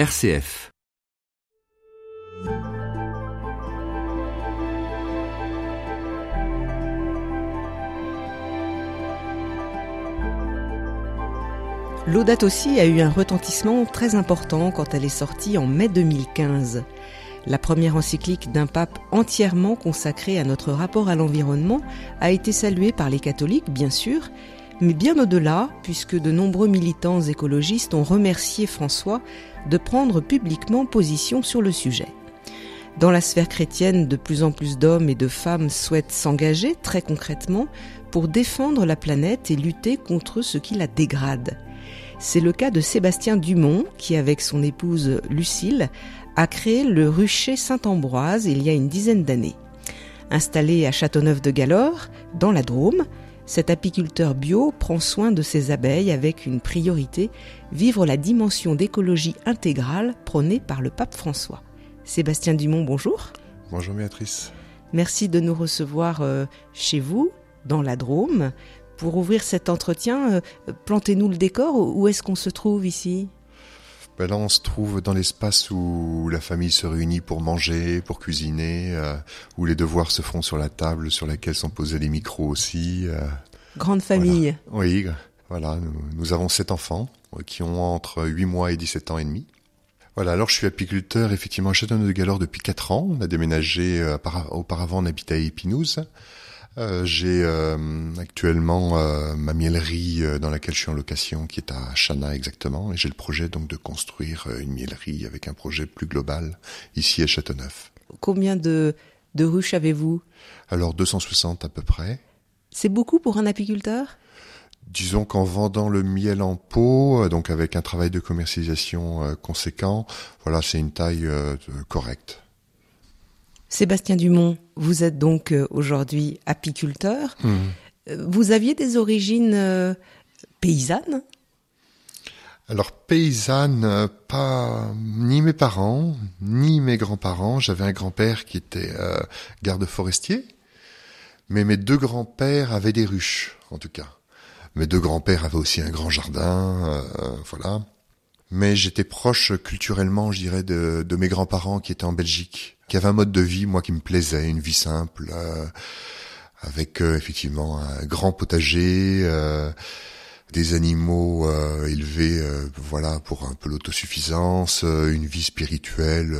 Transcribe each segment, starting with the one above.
RCF. Laudato aussi a eu un retentissement très important quand elle est sortie en mai 2015. La première encyclique d'un pape entièrement consacré à notre rapport à l'environnement a été saluée par les catholiques, bien sûr, mais bien au-delà, puisque de nombreux militants écologistes ont remercié François de prendre publiquement position sur le sujet. Dans la sphère chrétienne, de plus en plus d'hommes et de femmes souhaitent s'engager très concrètement pour défendre la planète et lutter contre ce qui la dégrade. C'est le cas de Sébastien Dumont, qui avec son épouse Lucille a créé le rucher Saint-Ambroise il y a une dizaine d'années. Installé à Châteauneuf-de-Galore, dans la Drôme, cet apiculteur bio prend soin de ses abeilles avec une priorité, vivre la dimension d'écologie intégrale prônée par le pape François. Sébastien Dumont, bonjour. Bonjour Béatrice. Merci de nous recevoir euh, chez vous, dans la Drôme. Pour ouvrir cet entretien, euh, plantez-nous le décor. Où est-ce qu'on se trouve ici? Ben Là, on se trouve dans l'espace où la famille se réunit pour manger, pour cuisiner, euh, où les devoirs se font sur la table sur laquelle sont posés les micros aussi. Grande famille. Voilà. Oui, voilà. Nous, nous, avons sept enfants qui ont entre 8 mois et 17 ans et demi. Voilà, alors je suis apiculteur effectivement à Châteauneuf-de-Galore depuis 4 ans. On a déménagé, euh, auparavant on habitait à Épinouse. Euh, j'ai euh, actuellement euh, ma miellerie euh, dans laquelle je suis en location qui est à Chana exactement et j'ai le projet donc de construire une miellerie avec un projet plus global ici à Châteauneuf. Combien de, de ruches avez-vous? Alors 260 à peu près. C'est beaucoup pour un apiculteur? Disons qu'en vendant le miel en pot, donc avec un travail de commercialisation conséquent, voilà, c'est une taille correcte. Sébastien Dumont, vous êtes donc aujourd'hui apiculteur. Mmh. Vous aviez des origines euh, paysannes? Alors paysanne, pas ni mes parents, ni mes grands-parents. J'avais un grand-père qui était euh, garde forestier, mais mes deux grands-pères avaient des ruches, en tout cas. Mes deux grands-pères avaient aussi un grand jardin, euh, voilà. Mais j'étais proche culturellement, je dirais, de, de mes grands-parents qui étaient en Belgique qui avait un mode de vie, moi, qui me plaisait, une vie simple, euh, avec euh, effectivement un grand potager, euh, des animaux euh, élevés, voilà, pour un peu l'autosuffisance, une vie spirituelle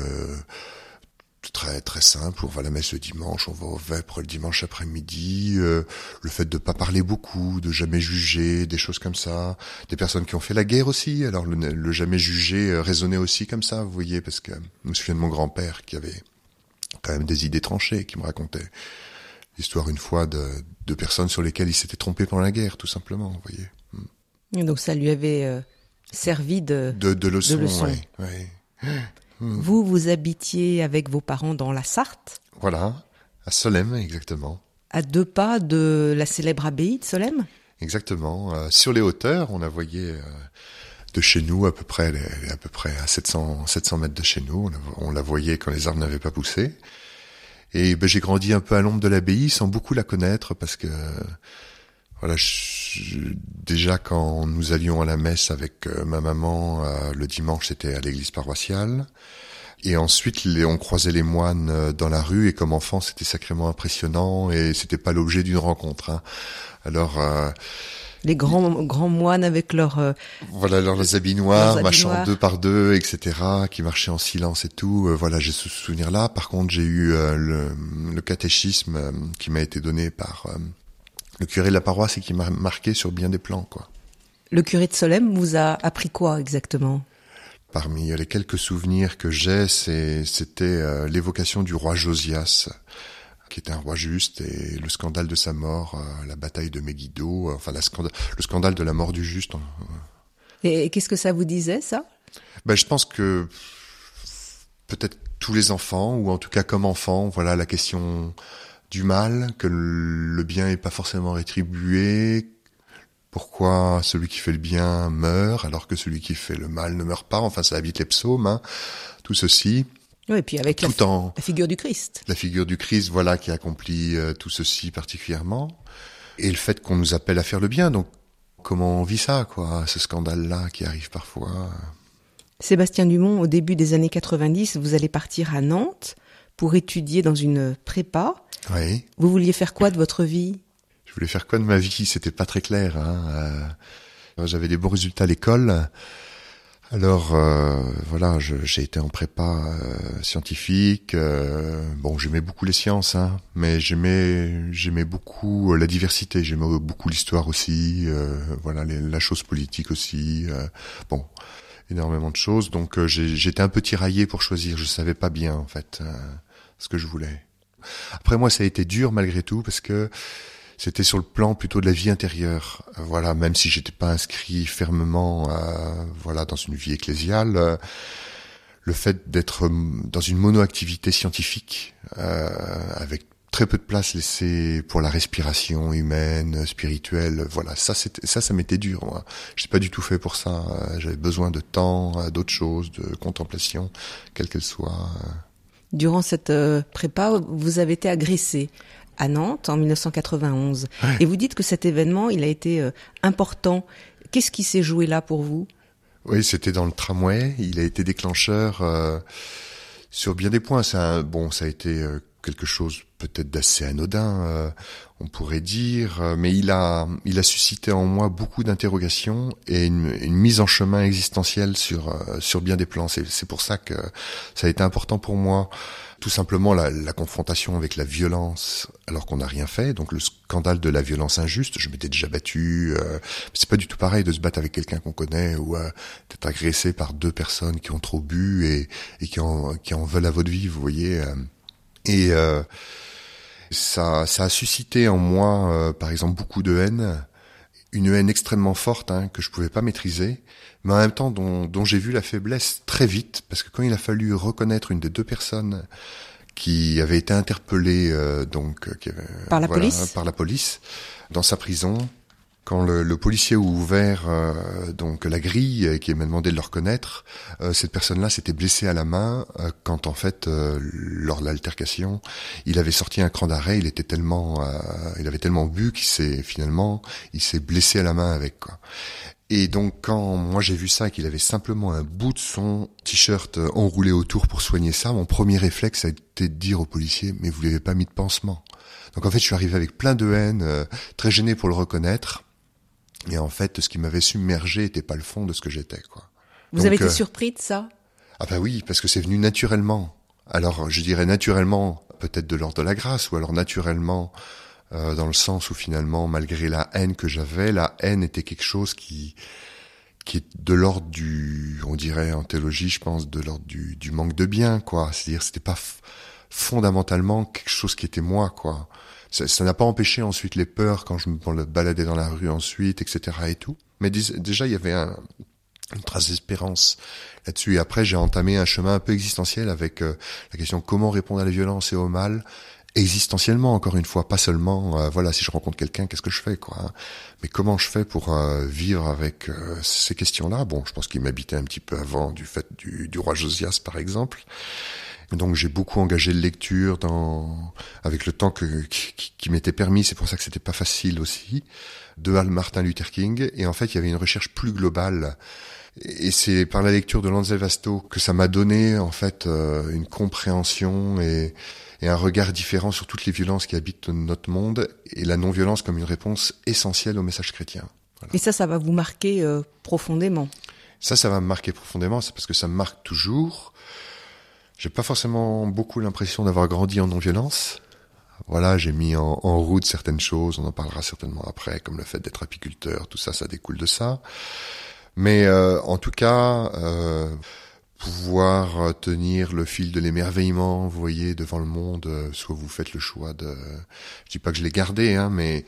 très très simple. On va à la messe le dimanche, on va au vêpres le dimanche après-midi. Euh, le fait de pas parler beaucoup, de jamais juger, des choses comme ça. Des personnes qui ont fait la guerre aussi. Alors le, le jamais juger résonnait aussi comme ça, vous voyez, parce que je me souviens de mon grand-père qui avait quand même des idées tranchées, qui me racontait l'histoire une fois de, de, personnes sur lesquelles il s'était trompé pendant la guerre, tout simplement, vous voyez. Et donc ça lui avait euh, servi de, de, de leçon. De leçon. Oui, oui. Vous, vous habitiez avec vos parents dans la Sarthe Voilà, à Solem, exactement. À deux pas de la célèbre abbaye de Solem Exactement. Euh, sur les hauteurs, on a voyé euh, de chez nous, à peu près, à peu près à 700, 700 mètres de chez nous. On, on la voyait quand les arbres n'avaient pas poussé. Et ben, j'ai grandi un peu à l'ombre de l'abbaye sans beaucoup la connaître parce que voilà, je, déjà quand nous allions à la messe avec euh, ma maman euh, le dimanche, c'était à l'église paroissiale. Et ensuite, les, on croisait les moines euh, dans la rue et comme enfant, c'était sacrément impressionnant et c'était pas l'objet d'une rencontre. Hein. Alors euh, les grands grands moines avec leurs euh, voilà leurs habits noirs, leurs noirs. deux par deux, etc., qui marchaient en silence et tout. Euh, voilà, j'ai ce souvenir là. Par contre, j'ai eu euh, le, le, catéchisme qui m'a été donné par le curé de la paroisse et qui m'a marqué sur bien des plans, quoi. Le curé de Solem vous a appris quoi exactement? Parmi les quelques souvenirs que j'ai, c'était l'évocation du roi Josias qui était un roi juste, et le scandale de sa mort, euh, la bataille de Megiddo, euh, enfin la scandale, le scandale de la mort du juste. Et qu'est-ce que ça vous disait, ça? Ben, Je pense que peut-être tous les enfants, ou en tout cas comme enfants, voilà la question du mal, que le bien n'est pas forcément rétribué, pourquoi celui qui fait le bien meurt alors que celui qui fait le mal ne meurt pas, enfin ça habite les psaumes, hein. tout ceci. Oui, et puis avec la, en, la, figure du Christ. La figure du Christ, voilà, qui accomplit euh, tout ceci particulièrement. Et le fait qu'on nous appelle à faire le bien. Donc, comment on vit ça, quoi, ce scandale-là qui arrive parfois? Sébastien Dumont, au début des années 90, vous allez partir à Nantes pour étudier dans une prépa. Oui. Vous vouliez faire quoi de votre vie? Je voulais faire quoi de ma vie? C'était pas très clair. Hein. Euh, J'avais des bons résultats à l'école. Alors euh, voilà, j'ai été en prépa euh, scientifique. Euh, bon, j'aimais beaucoup les sciences, hein, mais j'aimais j'aimais beaucoup la diversité. J'aimais beaucoup l'histoire aussi. voilà, les- la chose politique aussi. bon, énormément de choses. Donc j'étais un peu tiraillé pour choisir. Je savais pas bien en fait ce que je voulais. Après moi, ça a été dur malgré tout parce que c'était sur le plan plutôt de la vie intérieure. Euh, Voilà, même si j'étais pas inscrit fermement, euh, voilà, dans une vie ecclésiale, euh, le fait d'être hum, dans une monoactivité scientifique, euh, avec très peu de place laissée pour la respiration humaine, spirituelle, voilà, ça, ça, ça m'était dur. Moi, j'étais pas du tout fait pour ça. Euh, J'avais besoin de temps, euh, d'autres choses, de contemplation, quelle qu'elle soit. Durant cette euh, prépa, vous avez été agressé à Nantes en 1991. Et vous dites que cet événement, il a été euh, important. Qu'est-ce qui s'est joué là pour vous? Oui, c'était dans le tramway. Il a été déclencheur euh, sur bien des points. Ça, bon, ça a été euh, quelque chose peut-être d'assez anodin, euh, on pourrait dire, euh, mais il a, il a suscité en moi beaucoup d'interrogations et une, une mise en chemin existentielle sur euh, sur bien des plans. C'est pour ça que ça a été important pour moi. Tout simplement la, la confrontation avec la violence alors qu'on n'a rien fait, donc le scandale de la violence injuste. Je m'étais déjà battu. Euh, c'est pas du tout pareil de se battre avec quelqu'un qu'on connaît ou euh, d'être agressé par deux personnes qui ont trop bu et, et qui en qui en veulent à votre vie. Vous voyez. Et euh, ça, ça a suscité en moi, euh, par exemple, beaucoup de haine, une haine extrêmement forte hein, que je pouvais pas maîtriser, mais en même temps dont, dont j'ai vu la faiblesse très vite, parce que quand il a fallu reconnaître une des deux personnes qui avait été interpellée euh, donc euh, qui avait- Par la voilà, police par la police dans sa prison. Quand le, le policier a ouvert euh, donc la grille et qui m'a demandé de le reconnaître, euh, cette personne-là s'était blessée à la main euh, quand en fait euh, lors de l'altercation, il avait sorti un cran d'arrêt. Il était tellement, euh, il avait tellement bu qu'il s'est finalement, il s'est blessé à la main avec quoi. Et donc quand moi j'ai vu ça, qu'il avait simplement un bout de son t-shirt enroulé autour pour soigner ça, mon premier réflexe a été de dire au policier mais vous l'avez pas mis de pansement. Donc en fait je suis arrivé avec plein de haine, très gêné pour le reconnaître. Et en fait, ce qui m'avait submergé était pas le fond de ce que j'étais, quoi. Vous Donc, avez été euh, surpris de ça? Ah bah oui, parce que c'est venu naturellement. Alors, je dirais naturellement, peut-être de l'ordre de la grâce, ou alors naturellement, euh, dans le sens où finalement, malgré la haine que j'avais, la haine était quelque chose qui qui est de l'ordre du, on dirait en théologie, je pense, de l'ordre du, du manque de bien, quoi. C'est-à-dire, c'était pas fondamentalement quelque chose qui était moi, quoi. Ça n'a pas empêché ensuite les peurs quand je me baladais dans la rue ensuite, etc. et tout. Mais déjà, il y avait un, une trace d'espérance là-dessus. Et après, j'ai entamé un chemin un peu existentiel avec euh, la question comment répondre à la violence et au mal existentiellement encore une fois pas seulement euh, voilà si je rencontre quelqu'un qu'est-ce que je fais quoi hein. mais comment je fais pour euh, vivre avec ces questions-là? Bon je pense qu'il m'habitait un petit peu avant du fait du, du roi Josias par exemple donc j'ai beaucoup engagé de lecture dans avec le temps que qui, qui m'était permis c'est pour ça que c'était pas facile aussi de Martin Luther King et en fait il y avait une recherche plus globale et c'est par la lecture de Lanzel Vasto que ça m'a donné en fait euh, une compréhension et, et un regard différent sur toutes les violences qui habitent notre monde et la non-violence comme une réponse essentielle au message chrétien. Et ça, ça va vous marquer euh, profondément. Ça, ça va me marquer profondément, c'est parce que ça me marque toujours. J'ai pas forcément beaucoup l'impression d'avoir grandi en non-violence. Voilà, j'ai mis en, route certaines choses, on en parlera certainement après, comme le fait d'être apiculteur, tout ça, ça découle de ça. Mais euh, en tout cas, euh, pouvoir euh, tenir le fil de l'émerveillement, vous voyez, devant le monde, euh, soit vous faites le choix de... Je dis pas que je l'ai gardé, hein, mais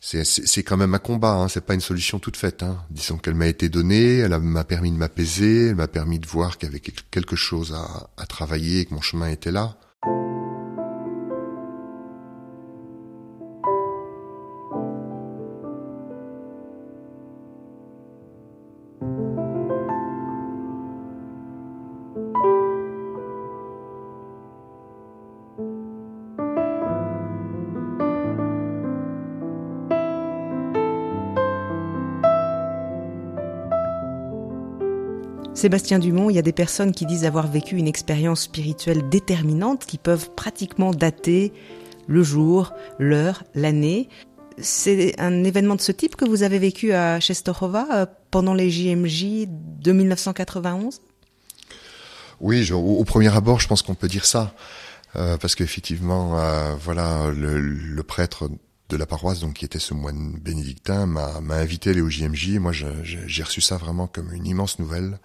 c'est, quand même un combat, hein, c'est pas une solution toute faite. Hein. Disons qu'elle m'a été donnée, elle m'a permis de m'apaiser, elle m'a permis de voir qu'il y avait quel- quelque chose à, à travailler, et que mon chemin était là. Sébastien Dumont, il y a des personnes qui disent avoir vécu une expérience spirituelle déterminante qui peuvent pratiquement dater le jour, l'heure, l'année. C'est un événement de ce type que vous avez vécu à Czestochowa euh, pendant les JMJ de 1991 Oui, au, premier abord, je pense qu'on peut dire ça. Euh, parce qu'effectivement, euh, voilà, le, prêtre de la paroisse, donc qui était ce moine bénédictin, m'a, invité à aller au JMJ. moi, j'ai reçu ça vraiment comme une immense nouvelle,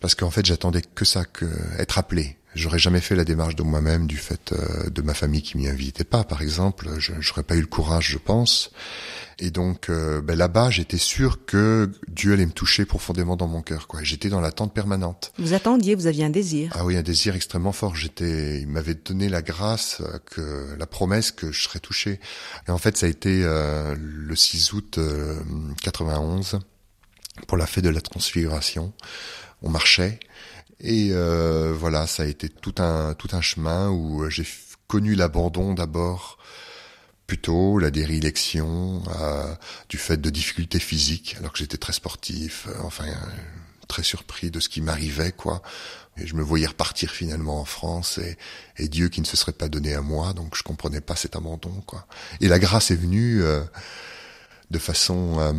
parce qu'en fait, j'attendais que ça, que être appelé. J'aurais jamais fait la démarche de moi-même du fait euh, de ma famille qui m'y invitait pas, par exemple. Je n'aurais pas eu le courage, je pense. Et donc euh, ben là-bas, j'étais sûr que Dieu allait me toucher profondément dans mon cœur. Quoi. J'étais dans l'attente permanente. Vous attendiez, vous aviez un désir. Ah oui, un désir extrêmement fort. J'étais, il m'avait donné la grâce, euh, que la promesse que je serais touché. Et en fait, ça a été le 6 août 91 pour la fête de la Transfiguration. On marchait et euh, voilà, ça a été tout un tout un chemin où j'ai connu l'abandon d'abord, plutôt la dérélection, euh, du fait de difficultés physiques, alors que j'étais très sportif, euh, enfin très surpris de ce qui m'arrivait, quoi. Et je me voyais repartir finalement en France et, et, Dieu qui ne se serait pas donné à moi, donc je comprenais pas cet abandon, quoi. Et la grâce est venue euh, de façon euh,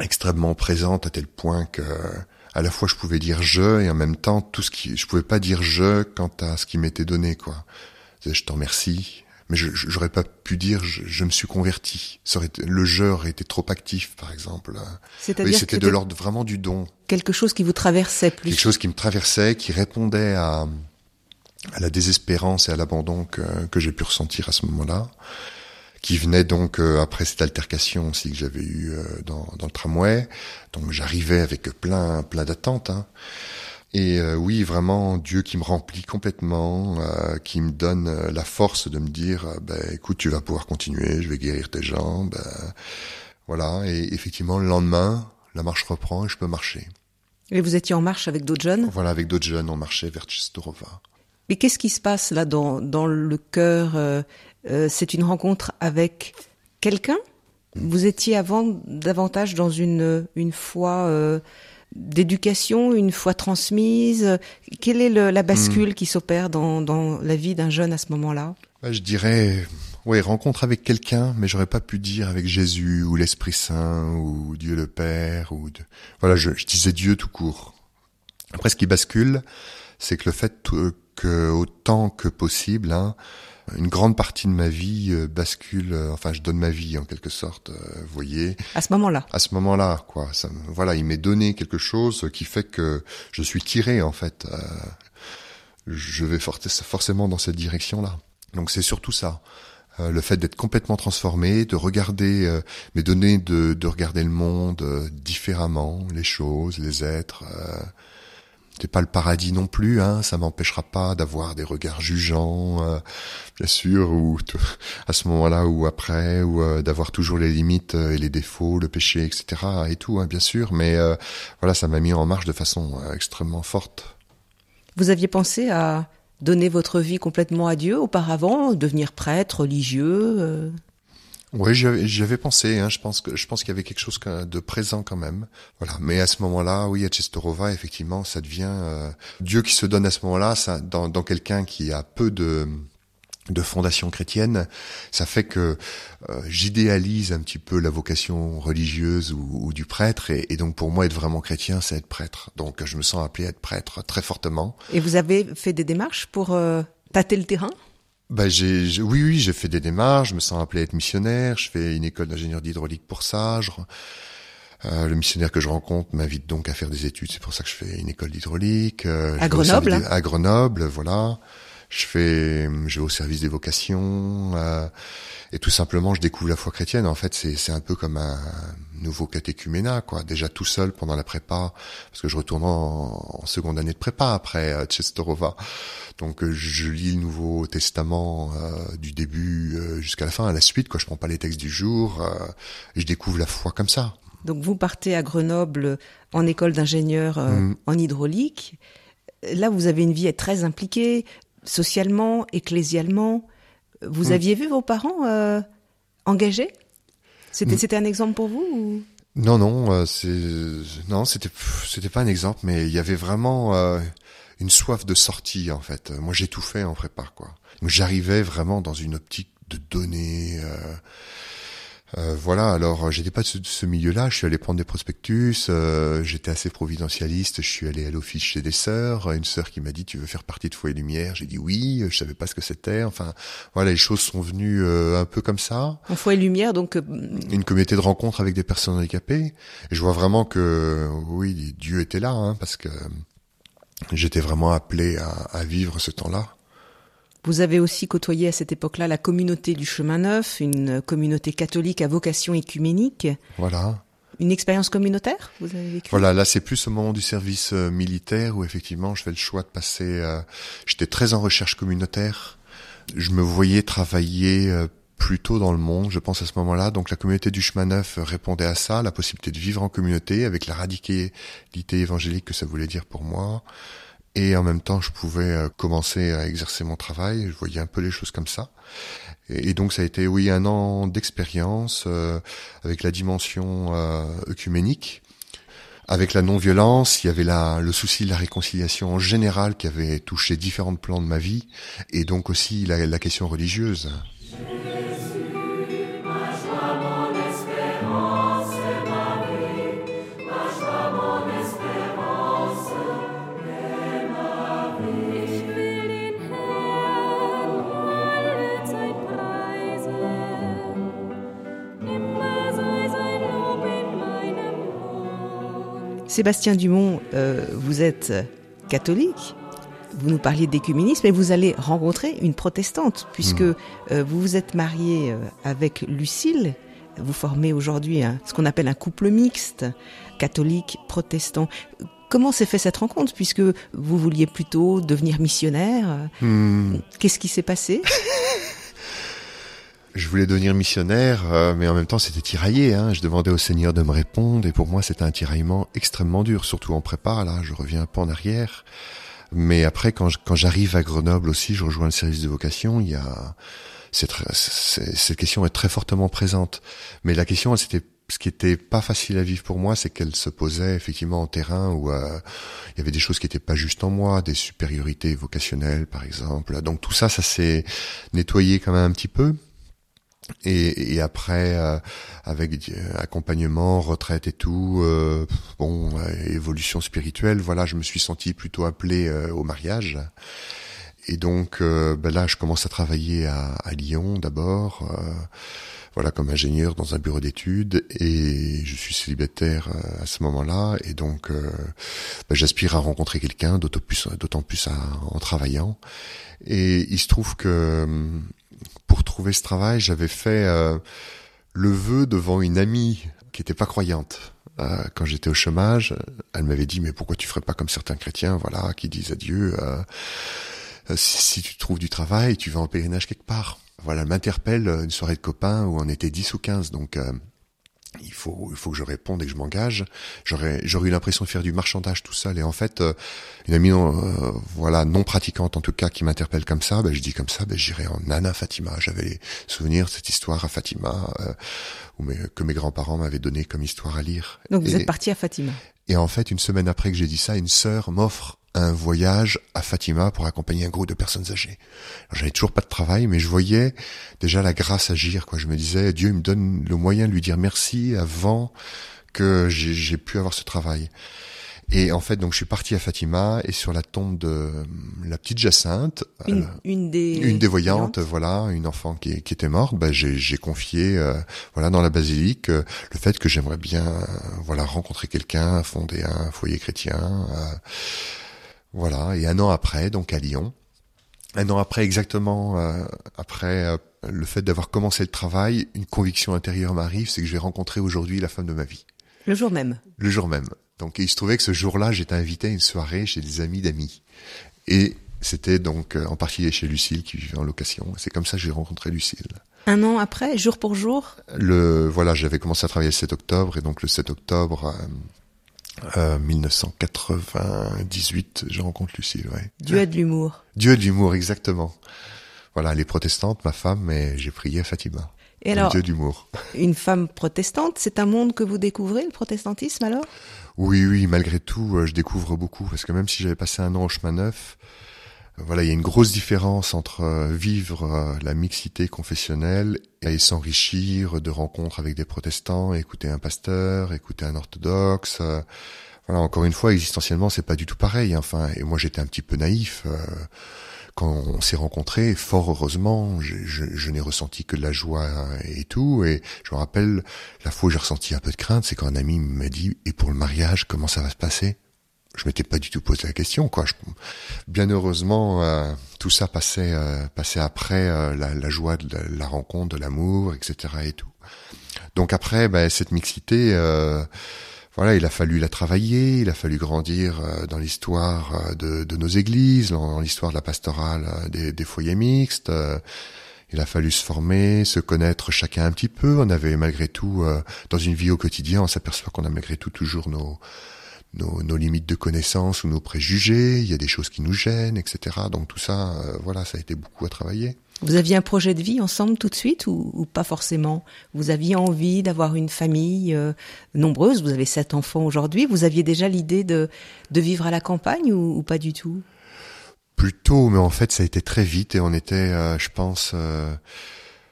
extrêmement présente à tel point que à la fois je pouvais dire je et en même temps tout ce qui je pouvais pas dire je quant à ce qui m'était donné quoi. Je t'en remercie, mais je j'aurais pas pu dire je, me suis converti. Ça aurait le je aurait été trop actif par exemple. Oui, c'était de l'ordre vraiment du don. Quelque chose qui vous traversait plus. Quelque chose qui me traversait, qui répondait à à la désespérance et à l'abandon que, que j'ai pu ressentir à ce moment-là qui venait donc euh, après cette altercation aussi que j'avais eue euh, dans, dans, le tramway. Donc j'arrivais avec plein plein d'attentes. Hein. Et euh, oui, vraiment Dieu qui me remplit complètement, qui me donne la force de me dire, ben écoute, tu vas pouvoir continuer, je vais guérir tes jambes. voilà. Et effectivement, le lendemain, la marche reprend et je peux marcher. Et vous étiez en marche avec d'autres jeunes? Voilà, avec d'autres jeunes, on marchait vers Chistorova. Mais qu'est-ce qui se passe là dans, dans le cœur euh, c'est une rencontre avec quelqu'un? Vous étiez avant davantage dans une, une foi euh, d'éducation, une foi transmise? Quelle est la bascule hmm. qui s'opère dans, dans la vie d'un jeune à ce moment-là? Bah, Je dirais, oui, rencontre avec quelqu'un, mais j'aurais pas pu dire avec Jésus ou l'Esprit Saint ou Dieu le Père ou voilà, je, je disais Dieu tout court. Après, ce qui bascule, c'est que le fait que autant que possible, hein, une grande partie de ma vie euh, bascule, euh, enfin je donne ma vie en quelque sorte, euh, vous voyez. À ce moment-là. À ce moment-là, quoi. Ça, voilà, il m'est donné quelque chose qui fait que je suis tiré en fait. je vais forcément dans cette direction-là. Donc c'est surtout ça. le fait d'être complètement transformé, de regarder, mes données de, de regarder le monde différemment, les choses, les êtres c'est pas le paradis non plus, hein, ça m'empêchera pas d'avoir des regards jugeants, euh, bien sûr, ou à ce moment-là ou après, ou euh, d'avoir toujours les limites euh, et les défauts, le péché, etc. et tout, hein, bien sûr. Mais voilà, ça m'a mis en marche de façon extrêmement forte. Vous aviez pensé à donner votre vie complètement à Dieu auparavant, devenir prêtre, religieux oui, j'avais pensé. Hein, je pense que je pense qu'il y avait quelque chose de présent quand même. Voilà. Mais à ce moment-là, oui, à Chestorova, effectivement, ça devient euh, Dieu qui se donne à ce moment-là, ça, dans, dans quelqu'un qui a peu de de fondation chrétienne, ça fait que euh, j'idéalise un petit peu la vocation religieuse ou, ou du prêtre, et, et, donc pour moi être vraiment chrétien, c'est être prêtre. Donc je me sens appelé à être prêtre très fortement. Et vous avez fait des démarches pour euh, tâter le terrain? Bah j'ai, oui, oui, j'ai fait des démarches. Je me sens appelé à être missionnaire. Je fais une école d'ingénieur d'hydraulique pour ça. euh, le missionnaire que je rencontre m'invite donc à faire des études. C'est pour ça que je fais une école d'hydraulique. Euh, à Grenoble. à Grenoble, voilà. Je fais, je vais au service des vocations. Euh, et tout simplement, je découvre la foi chrétienne. En fait, c'est, c'est un peu comme un nouveau catéchuménat, quoi. Déjà tout seul pendant la prépa, parce que je retourne en, seconde année de prépa après à Chestorova. Donc euh, je lis le Nouveau Testament euh, du début euh, jusqu'à la fin, à la suite, quoi. Je prends pas les textes du jour, et je découvre la foi comme ça. Donc vous partez à Grenoble en école d'ingénieur mm. en hydraulique. Là, vous avez une vie très impliquée, socialement, ecclésialement. Vous mm. aviez vu vos parents engagés? C'était, mm. c'était un exemple pour vous Non, non, c'est non, c'était c'était pas un exemple, mais il y avait vraiment une soif de sortie en fait. Moi, j'ai tout fait en prépa, quoi. J'arrivais vraiment dans une optique de donner. Euh, voilà, alors euh, j'étais pas de ce, milieu-là, je suis allé prendre des prospectus, euh, j'étais assez providentialiste, je suis allé à l'office chez des sœurs, une sœur qui m'a dit tu veux faire partie de Foyer Lumière, j'ai dit oui, je savais pas ce que c'était, enfin voilà, les choses sont venues un peu comme ça. En Foyer Lumière, donc une communauté de rencontres avec des personnes handicapées, et je vois vraiment que oui, Dieu était là, hein, parce que j'étais vraiment appelé à, à vivre ce temps-là. Vous avez aussi côtoyé à cette époque-là la communauté du chemin neuf, une communauté catholique à vocation écuménique. Voilà. Une expérience communautaire, vous avez vécu? Voilà, là c'est plus au moment du service euh, militaire où effectivement je fais le choix de passer. Euh, j'étais très en recherche communautaire. Je me voyais travailler euh, plutôt dans le monde, je pense à ce moment-là. Donc la communauté du chemin neuf répondait à ça, la possibilité de vivre en communauté avec la radicalité évangélique que ça voulait dire pour moi et en même temps je pouvais euh, commencer à exercer mon travail. Je voyais un peu les choses comme ça. Et, donc ça a été oui un an d'expérience euh, avec la dimension euh, œcuménique. Avec la non-violence, il y avait la, le souci de la réconciliation en général qui avait touché différents plans de ma vie, et donc aussi la, la question religieuse. Sébastien Dumont, euh, vous êtes catholique, vous nous parliez d'écuménisme et vous allez rencontrer une protestante puisque hmm. euh, vous vous êtes marié euh, avec Lucille. Vous formez aujourd'hui ce qu'on appelle un couple mixte, catholique-protestant. Comment s'est fait cette rencontre puisque vous vouliez plutôt devenir missionnaire? Hmm. Qu'est-ce qui s'est passé? je voulais devenir missionnaire, euh, mais en même temps c'était tiraillé. Hein. Je demandais au Seigneur de me répondre, et pour moi c'était un tiraillement extrêmement dur, surtout en prépa. Là, je reviens un peu en arrière. Mais après, quand, quand j'arrive à Grenoble aussi, je rejoins le service de vocation. Il y a cette, cette question est très fortement présente. Mais la question, c'était ce qui était pas facile à vivre pour moi, c'est qu'elle se posait effectivement en terrain où euh, il y avait des choses qui étaient pas justes en moi, des supériorités vocationnelles par exemple. Donc tout ça, ça s'est nettoyé quand même un petit peu. Et, et, après, euh, avec accompagnement, retraite et tout, euh, bon, évolution spirituelle, voilà, je me suis senti plutôt appelé euh, au mariage. Et donc ben là, je commence à travailler à, à Lyon d'abord, voilà, comme ingénieur dans un bureau d'études, et je suis célibataire à ce moment-là, et donc ben, j'aspire à rencontrer quelqu'un, d'autant plus, d'autant plus en travaillant. Et il se trouve que pour trouver ce travail, j'avais fait euh, le vœu devant une amie qui était pas croyante. Euh, quand j'étais au chômage, elle m'avait dit mais pourquoi tu ferais pas comme certains chrétiens, voilà, qui disent à Dieu euh, si, tu trouves du travail, tu vas en pèlerinage quelque part. Voilà, elle m'interpelle une soirée de copains où on était 10 ou 15, donc il faut il faut que je réponde et que je m'engage. J'aurais j'aurais eu l'impression de faire du marchandage tout seul. Et en fait euh, une amie euh, voilà non pratiquante en tout cas qui m'interpelle comme ça ben je dis comme ça ben j'irai en Nana Fatima. J'avais les souvenirs de cette histoire à Fatima euh, où que mes grands-parents m'avaient donné comme histoire à lire. Donc vous êtes parti à Fatima. et en fait une semaine après que j'ai dit ça une sœur m'offre un voyage à Fatima pour accompagner un groupe de personnes âgées. J'avais toujours pas de travail, mais je voyais déjà la grâce agir. Quoi, je me disais, Dieu me donne le moyen de lui dire merci avant que j'ai pu avoir ce travail. Et en fait, donc je suis parti à Fatima et sur la tombe de la petite Jacinthe, une, euh, des une des voyantes, voilà, une enfant qui, qui était morte, bah, j'ai confié, euh, voilà, dans la basilique, euh, le fait que j'aimerais bien, voilà, rencontrer quelqu'un, fonder un foyer chrétien. Voilà, et un an après, donc à Lyon, un an après exactement, euh, après euh, le fait d'avoir commencé le travail, une conviction intérieure m'arrive, c'est que je vais rencontrer aujourd'hui la femme de ma vie. Le jour même. Le jour même. Donc il se trouvait que ce jour-là, j'étais invité à une soirée chez des amis d'amis. Et c'était donc euh, en partie chez Lucille qui vivait en location. C'est comme ça que j'ai rencontré Lucille. Un an après, jour pour jour? Le voilà, j'avais commencé à travailler le 7 octobre et donc le 7 octobre, 1998, euh, je rencontre Lucille, ouais. Dieu a de l'humour. Dieu a de l'humour, exactement. Voilà, elle est protestante, ma femme, mais j'ai prié à Fatima. Et alors, Dieu d'humour. Une femme protestante, c'est un monde que vous découvrez, le protestantisme alors? Oui, oui, malgré tout, euh, je découvre beaucoup, parce que même si j'avais passé un an au chemin neuf, voilà, il y a une grosse différence entre euh, vivre la mixité confessionnelle et s'enrichir de rencontres avec des protestants, écouter un pasteur, écouter un orthodoxe. Voilà, encore une fois, existentiellement, c'est pas du tout pareil. Enfin, et moi, j'étais un petit peu naïf quand on s'est rencontrés, fort heureusement, je, je, je n'ai ressenti que de la joie et tout. Et je me rappelle, la fois où j'ai ressenti un peu de crainte, c'est quand un ami m'a dit, et pour le mariage, comment ça va se passer? Je m'étais pas du tout posé la question, quoi. Bien heureusement, euh, tout ça passait, euh, passait après euh, la, la, joie de la, la rencontre, de l'amour, etc. et tout. Donc après, ben, cette mixité euh, voilà, il a fallu la travailler, il a fallu grandir euh, dans l'histoire euh, de, de, nos églises, dans l'histoire de la pastorale des, des, foyers mixtes. Il a fallu se former, se connaître chacun un petit peu. On avait malgré tout, dans une vie au quotidien, on s'aperçoit qu'on a malgré tout toujours nos, nos, nos, limites de connaissances ou nos préjugés. Il y a des choses qui nous gênent, etc. Donc tout ça, voilà, ça a été beaucoup à travailler. Vous aviez un projet de vie ensemble tout de suite ou, ou pas forcément? Vous aviez envie d'avoir une famille euh, nombreuse, vous avez sept enfants aujourd'hui, vous aviez déjà l'idée de, de vivre à la campagne ou, ou, pas du tout? Plutôt, mais en fait ça a été très vite et on était, euh, je pense, euh,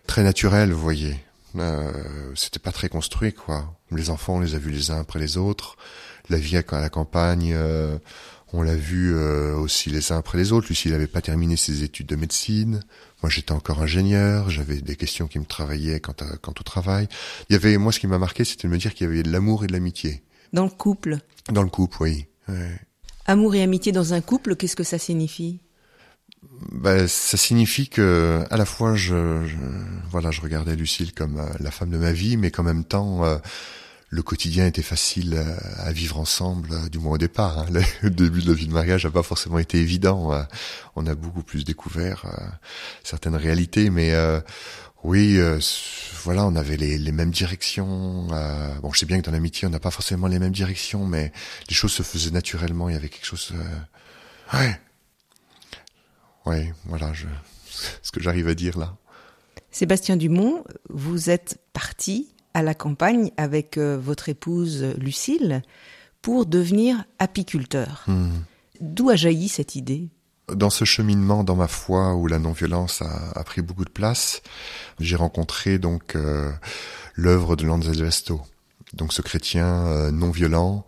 très naturel, vous voyez. Euh, C'était pas très construit, quoi. Les enfants, on les a vus les uns après les autres. La vie à la campagne euh, on l'a vu euh, aussi les uns après les autres. Lucie, n'avait pas terminé ses études de médecine. Moi, j'étais encore ingénieur. J'avais des questions qui me travaillaient quant, à, quant au travail. Il y avait, moi, ce qui m'a marqué, c'était de me dire qu'il y avait de l'amour et de l'amitié. Dans le couple? Dans le couple, oui. Ouais. Amour et amitié dans un couple, qu'est-ce que ça signifie? Ben, ça signifie que à la fois je, je, voilà je regardais Lucille comme euh, la femme de ma vie mais qu'en même temps euh, le quotidien était facile à vivre ensemble, du moins au départ. Hein. Le début de la vie de mariage n'a pas forcément été évident. Euh, on a beaucoup plus découvert euh, certaines réalités, mais euh, oui, voilà, on avait les, les mêmes directions. bon, je sais bien que dans l'amitié, on n'a pas forcément les mêmes directions, mais les choses se faisaient naturellement. Il y avait quelque chose. Ouais, ouais, voilà, je... ce que j'arrive à dire là. Sébastien Dumont, vous êtes parti à la campagne avec euh, votre épouse Lucille pour devenir apiculteur. Mmh. D'où a jailli cette idée? Dans ce cheminement dans ma foi où la non-violence a, a, pris beaucoup de place, j'ai rencontré donc euh, l'œuvre de Lanzel Vesto, donc ce chrétien euh, non-violent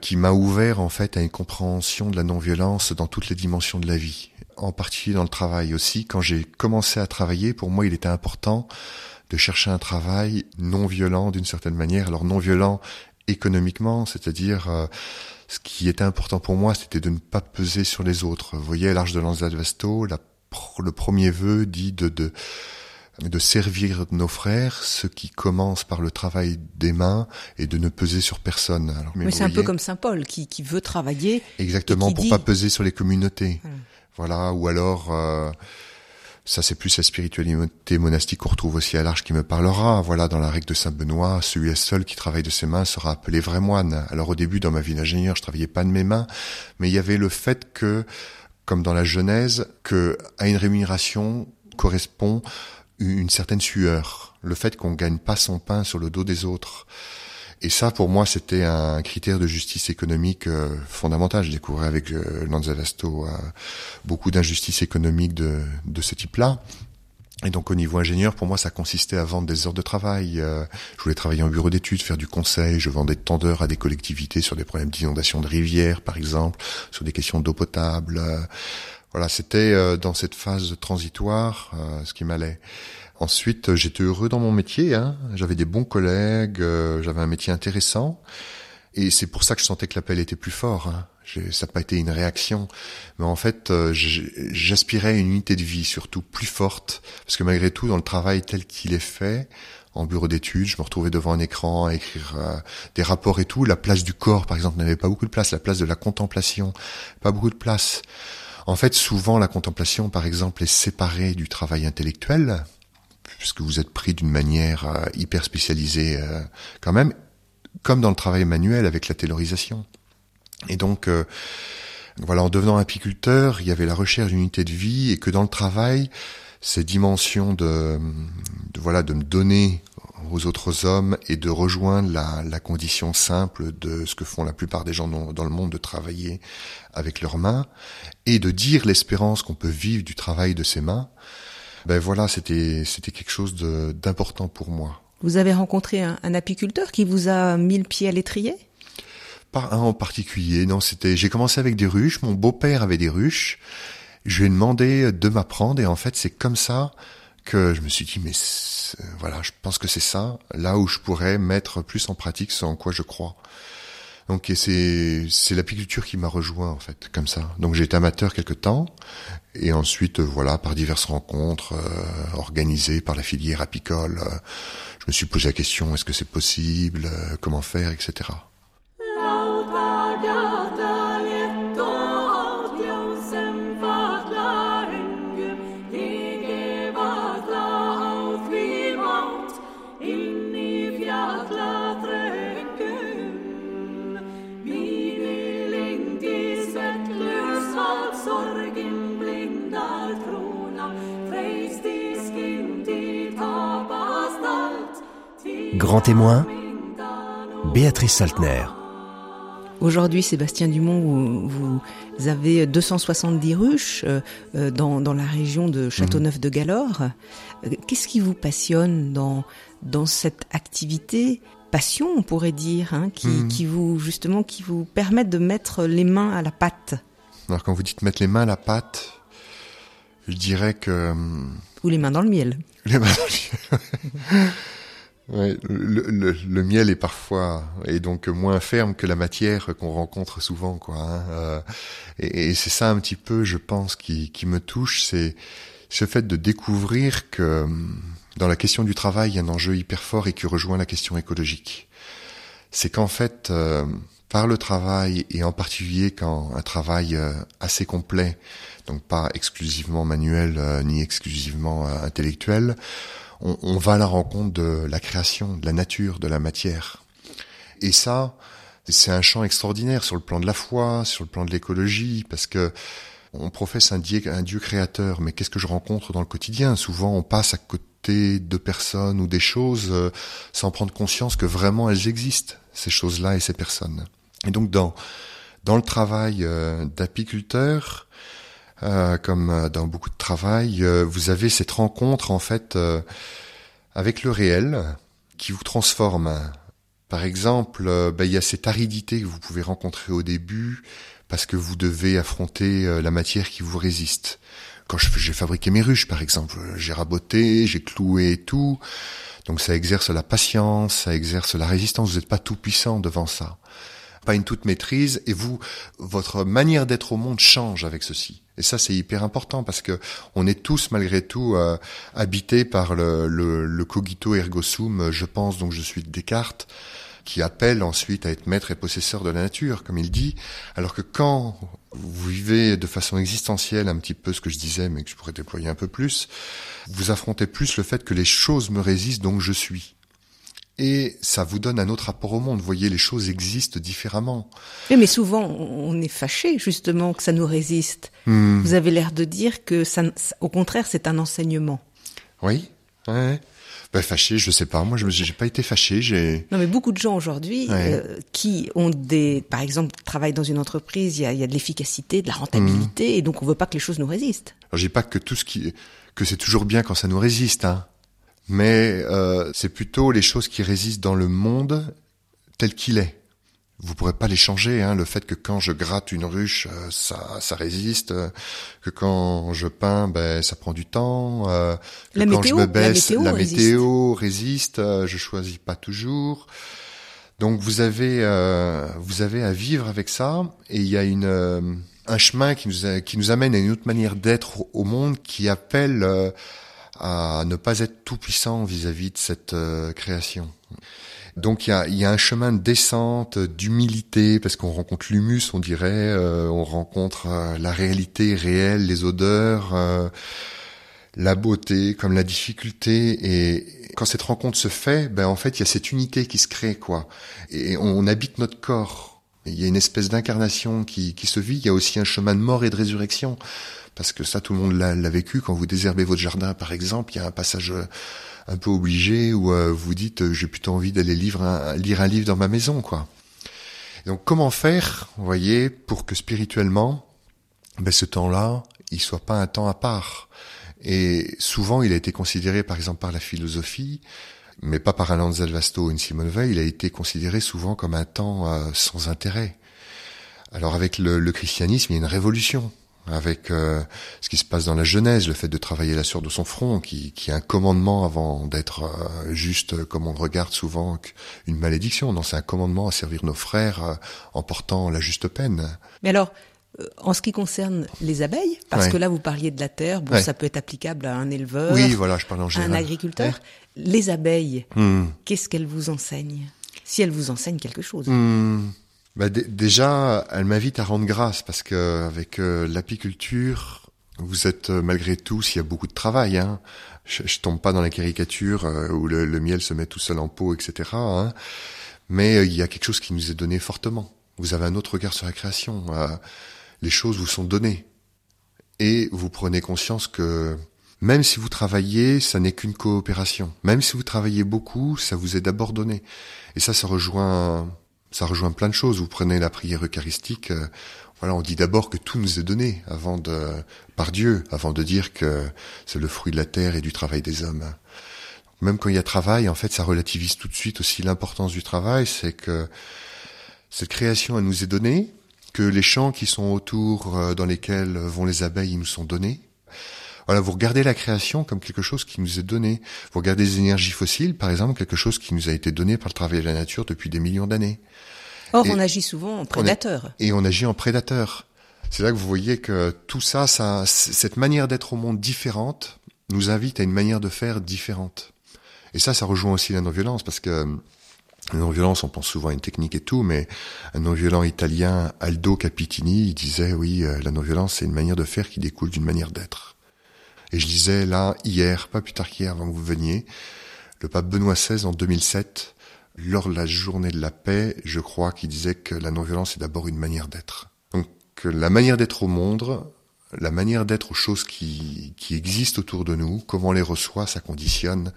qui m'a ouvert en fait à une compréhension de la non-violence dans toutes les dimensions de la vie, en particulier dans le travail aussi. Quand j'ai commencé à travailler, pour moi, il était important de chercher un travail non violent d'une certaine manière. Alors non violent économiquement, c'est-à-dire euh, ce qui était important pour moi, c'était de ne pas peser sur les autres. Vous voyez, l'Arche de Lanzavesto, la, le premier vœu dit de, de de servir nos frères, ce qui commence par le travail des mains et de ne peser sur personne. Alors, mais, mais c'est un peu comme Saint Paul qui, qui veut travailler. Exactement, pour dit... pas peser sur les communautés. Hum. Voilà, ou alors euh, ça, c'est plus la spiritualité monastique qu'on retrouve aussi à l'Arche qui me parlera. Voilà, dans la règle de Saint Benoît, celui seul qui travaille de ses mains sera appelé vrai moine. Alors au début, dans ma vie d'ingénieur, je travaillais pas de mes mains, mais il y avait le fait que, comme dans la Genèse, que à une rémunération correspond une certaine sueur. Le fait qu'on gagne pas son pain sur le dos des autres. Et ça, pour moi, c'était un critère de justice économique euh, fondamental. Je découvrais avec euh, Lanzavasto euh, beaucoup d'injustices économiques de, de ce type-là. Et donc au niveau ingénieur, pour moi, ça consistait à vendre des heures de travail. Euh, je voulais travailler en bureau d'études, faire du conseil. Je vendais de tendeurs à des collectivités sur des problèmes d'inondation de rivières, par exemple, sur des questions d'eau potable. Euh, voilà, c'était euh, dans cette phase transitoire ce qui m'allait. Ensuite, j'étais heureux dans mon métier. Hein. J'avais des bons collègues, euh, j'avais un métier intéressant. Et c'est pour ça que je sentais que l'appel était plus fort. Hein. Ça n'a pas été une réaction. Mais en fait, euh, j'aspirais à une unité de vie surtout plus forte. Parce que malgré tout, dans le travail tel qu'il est fait, en bureau d'études, je me retrouvais devant un écran à écrire euh, des rapports et tout. La place du corps, par exemple, n'avait pas beaucoup de place. La place de la contemplation, pas beaucoup de place. En fait, souvent, la contemplation, par exemple, est séparée du travail intellectuel puisque vous êtes pris d'une manière euh, hyper spécialisée euh, quand même, comme dans le travail manuel avec la taylorisation. Et donc, euh, voilà, en devenant apiculteur, il y avait la recherche d'unité de vie et que dans le travail, ces dimensions de, de, voilà de me donner aux autres hommes et de rejoindre la, la, condition simple de ce que font la plupart des gens dans, dans le monde de travailler avec leurs mains et de dire l'espérance qu'on peut vivre du travail de ses mains. Ben voilà, c'était c'était quelque chose d'important pour moi. Vous avez rencontré un, un, apiculteur qui vous a mis le pied à l'étrier? Pas un en particulier, non. C'était j'ai commencé avec des ruches. Mon beau-père avait des ruches. Je lui ai demandé de m'apprendre et en fait c'est comme ça que je me suis dit mais voilà, je pense que c'est ça là où je pourrais mettre plus en pratique ce en quoi je crois. Donc c'est c'est l'apiculture qui m'a rejoint en fait comme ça. Donc j'ai été amateur quelque temps et ensuite voilà par diverses rencontres euh, organisées par la filière apicole, euh, je me suis posé la question est-ce que c'est possible, euh, comment faire, etc. Grand témoin, Béatrice Saltner. Aujourd'hui, Sébastien Dumont, vous, avez 270 ruches euh, euh, dans, dans la région de Châteauneuf de Galore. Euh, qu'est-ce qui vous passionne dans, dans cette activité Passion, on pourrait dire, hein, qui, mmh. qui vous justement qui vous permet de mettre les mains à la pâte. Alors quand vous dites mettre les mains à la pâte, je dirais que ou les mains dans le miel. Les mains dans le miel. Ouais, le, le, le, miel est parfois est donc moins ferme que la matière qu'on rencontre souvent, quoi. Hein, euh, et, et c'est ça un petit peu, je pense, qui, qui me touche, c'est ce fait de découvrir que dans la question du travail, il y a un enjeu hyper fort et qui rejoint la question écologique. C'est qu'en fait, euh, par le travail et en particulier quand un travail euh, assez complet, donc pas exclusivement manuel euh, ni exclusivement intellectuel, on, on, va à la rencontre de la création, de la nature, de la matière. Et ça, c'est un champ extraordinaire sur le plan de la foi, sur le plan de l'écologie, parce que on professe un dieu, dieu créateur, mais qu'est-ce que je rencontre dans le quotidien? Souvent, on passe à côté de personnes ou des choses euh, sans prendre conscience que vraiment elles existent, ces choses-là et ces personnes. Et donc, dans dans le travail euh, d'apiculteur, euh, comme euh, dans beaucoup de travail, euh, vous avez cette rencontre en fait avec le réel qui vous transforme. Par exemple, ben, il y a cette aridité que vous pouvez rencontrer au début parce que vous devez affronter la matière qui vous résiste. Quand j'ai fabriqué mes ruches, par exemple, j'ai raboté, j'ai cloué et tout. Donc ça exerce la patience, ça exerce la résistance. Vous n'êtes pas tout puissant devant ça, pas une toute maîtrise. Et vous, votre manière d'être au monde change avec ceci. Et ça, c'est hyper important parce que on est tous malgré tout euh, habités par le, le, le, cogito ergo sum. Je pense donc je suis Descartes qui appelle ensuite à être maître et possesseur de la nature, comme il dit, alors que quand vous vivez de façon existentielle un petit peu ce que je disais, mais que je pourrais déployer un peu plus, vous affrontez plus le fait que les choses me résistent, donc je suis et ça vous donne un autre rapport au monde. Vous voyez, les choses existent différemment. Mais souvent, on est fâché justement que ça nous résiste. Hmm. Vous avez l'air de dire que ça, au contraire, c'est un enseignement. Oui. Ouais. Ben, fâché, je sais pas. Moi, je n'ai pas été fâché. J'ai. Non, mais beaucoup de gens aujourd'hui euh, qui ont des, par exemple, travaillent dans une entreprise, il y a, y a de l'efficacité, de la rentabilité, hmm. et donc on veut pas que les choses nous résistent. Alors, je dis pas que tout ce qui, que c'est toujours bien quand ça nous résiste. Hein mais euh, c'est plutôt les choses qui résistent dans le monde tel qu'il est. Vous pourrez pas les changer. Hein, le fait que quand je gratte une ruche, euh, ça, ça résiste. Euh, que quand je peins, ben ça prend du temps. Euh, que la quand météo, je me baisse, la météo, la résiste. météo résiste. Euh, je choisis pas toujours. Donc vous avez euh, vous avez à vivre avec ça. Et il y a une euh, un chemin qui nous a, qui nous amène à une autre manière d'être au monde qui appelle à ne pas être tout puissant vis-à-vis de cette euh, création. Donc il y a, y a, un chemin de descente, d'humilité, parce qu'on rencontre l'humus, on dirait, euh, on rencontre euh, la réalité réelle, les odeurs, euh, la beauté, comme la difficulté. Et quand cette rencontre se fait, ben en fait il y a cette unité qui se crée, quoi. Et on, on habite notre corps. Il y a une espèce d'incarnation qui, qui se vit. Il y a aussi un chemin de mort et de résurrection. Parce que ça, tout le monde l'a vécu. Quand vous désherbez votre jardin, par exemple, il y a un passage euh, un peu obligé où euh, vous dites euh, j'ai plutôt envie d'aller lire un, livre dans ma maison, quoi. donc comment faire, vous voyez, pour que spirituellement, ben, ce temps-là, il soit pas un temps à part? Et souvent, il a été considéré, par exemple, par la philosophie, mais pas par un Lanzel Vasto ou Simone Veil, il a été considéré souvent comme un temps sans intérêt. Alors avec le, christianisme, il y a une révolution avec euh, ce qui se passe dans la Genèse, le fait de travailler la sueur de son front, qui, qui est un commandement avant d'être euh, juste comme on regarde souvent une malédiction. Non, c'est un commandement à servir nos frères en portant la juste peine. Mais alors, en ce qui concerne les abeilles, parce que là vous parliez de la terre, bon, ça peut être applicable à un éleveur, oui, voilà, je parle en à un agriculteur. Les abeilles, hmm. qu'est-ce qu'elles vous enseignent? Si elles vous enseignent quelque chose. Hmm. Bah, déjà, elles m'invitent à rendre grâce parce que avec euh, l'apiculture, vous êtes euh, malgré tout, s'il y a beaucoup de travail, hein, je, je tombe pas dans la caricature euh, où le, miel se met tout seul en pot, etc. Hein, mais il y a quelque chose qui nous est donné fortement. Vous avez un autre regard sur la création les choses vous sont données. Et vous prenez conscience que même si vous travaillez, ça n'est qu'une coopération. Même si vous travaillez beaucoup, ça vous est d'abord donné. Et ça, ça rejoint, ça rejoint plein de choses. Vous prenez la prière eucharistique. Euh, voilà, on dit d'abord que tout nous est donné avant de, par Dieu, avant de dire que c'est le fruit de la terre et du travail des hommes. Même quand il y a travail, en fait, ça relativise tout de suite aussi l'importance du travail. C'est que cette création, elle nous est donnée que les champs qui sont autour, euh, dans lesquels vont les abeilles, nous sont donnés. Voilà, vous regardez la création comme quelque chose qui nous est donné. Vous regardez les énergies fossiles, par exemple, quelque chose qui nous a été donné par le travail de la nature depuis des millions d'années. Or, on agit souvent en prédateur. et on agit en prédateur. C'est là que vous voyez que tout ça, ça, cette manière d'être au monde différente, nous invite à une manière de faire différente. Et ça, ça rejoint aussi la non-violence, parce que un non-violence, on pense souvent à une technique et tout, mais un non-violent italien, Aldo Capitini, il disait, oui, euh, la non-violence, c'est une manière de faire qui découle d'une manière d'être. Et je disais là, hier, pas plus tard qu'hier, avant que vous veniez, le pape Benoît XVI, en 2007, lors de la journée de la paix, je crois qu'il disait que la non-violence est d'abord une manière d'être. Donc, la manière d'être au monde, la manière d'être aux choses qui, qui existent autour de nous, comment on les reçoit, ça conditionne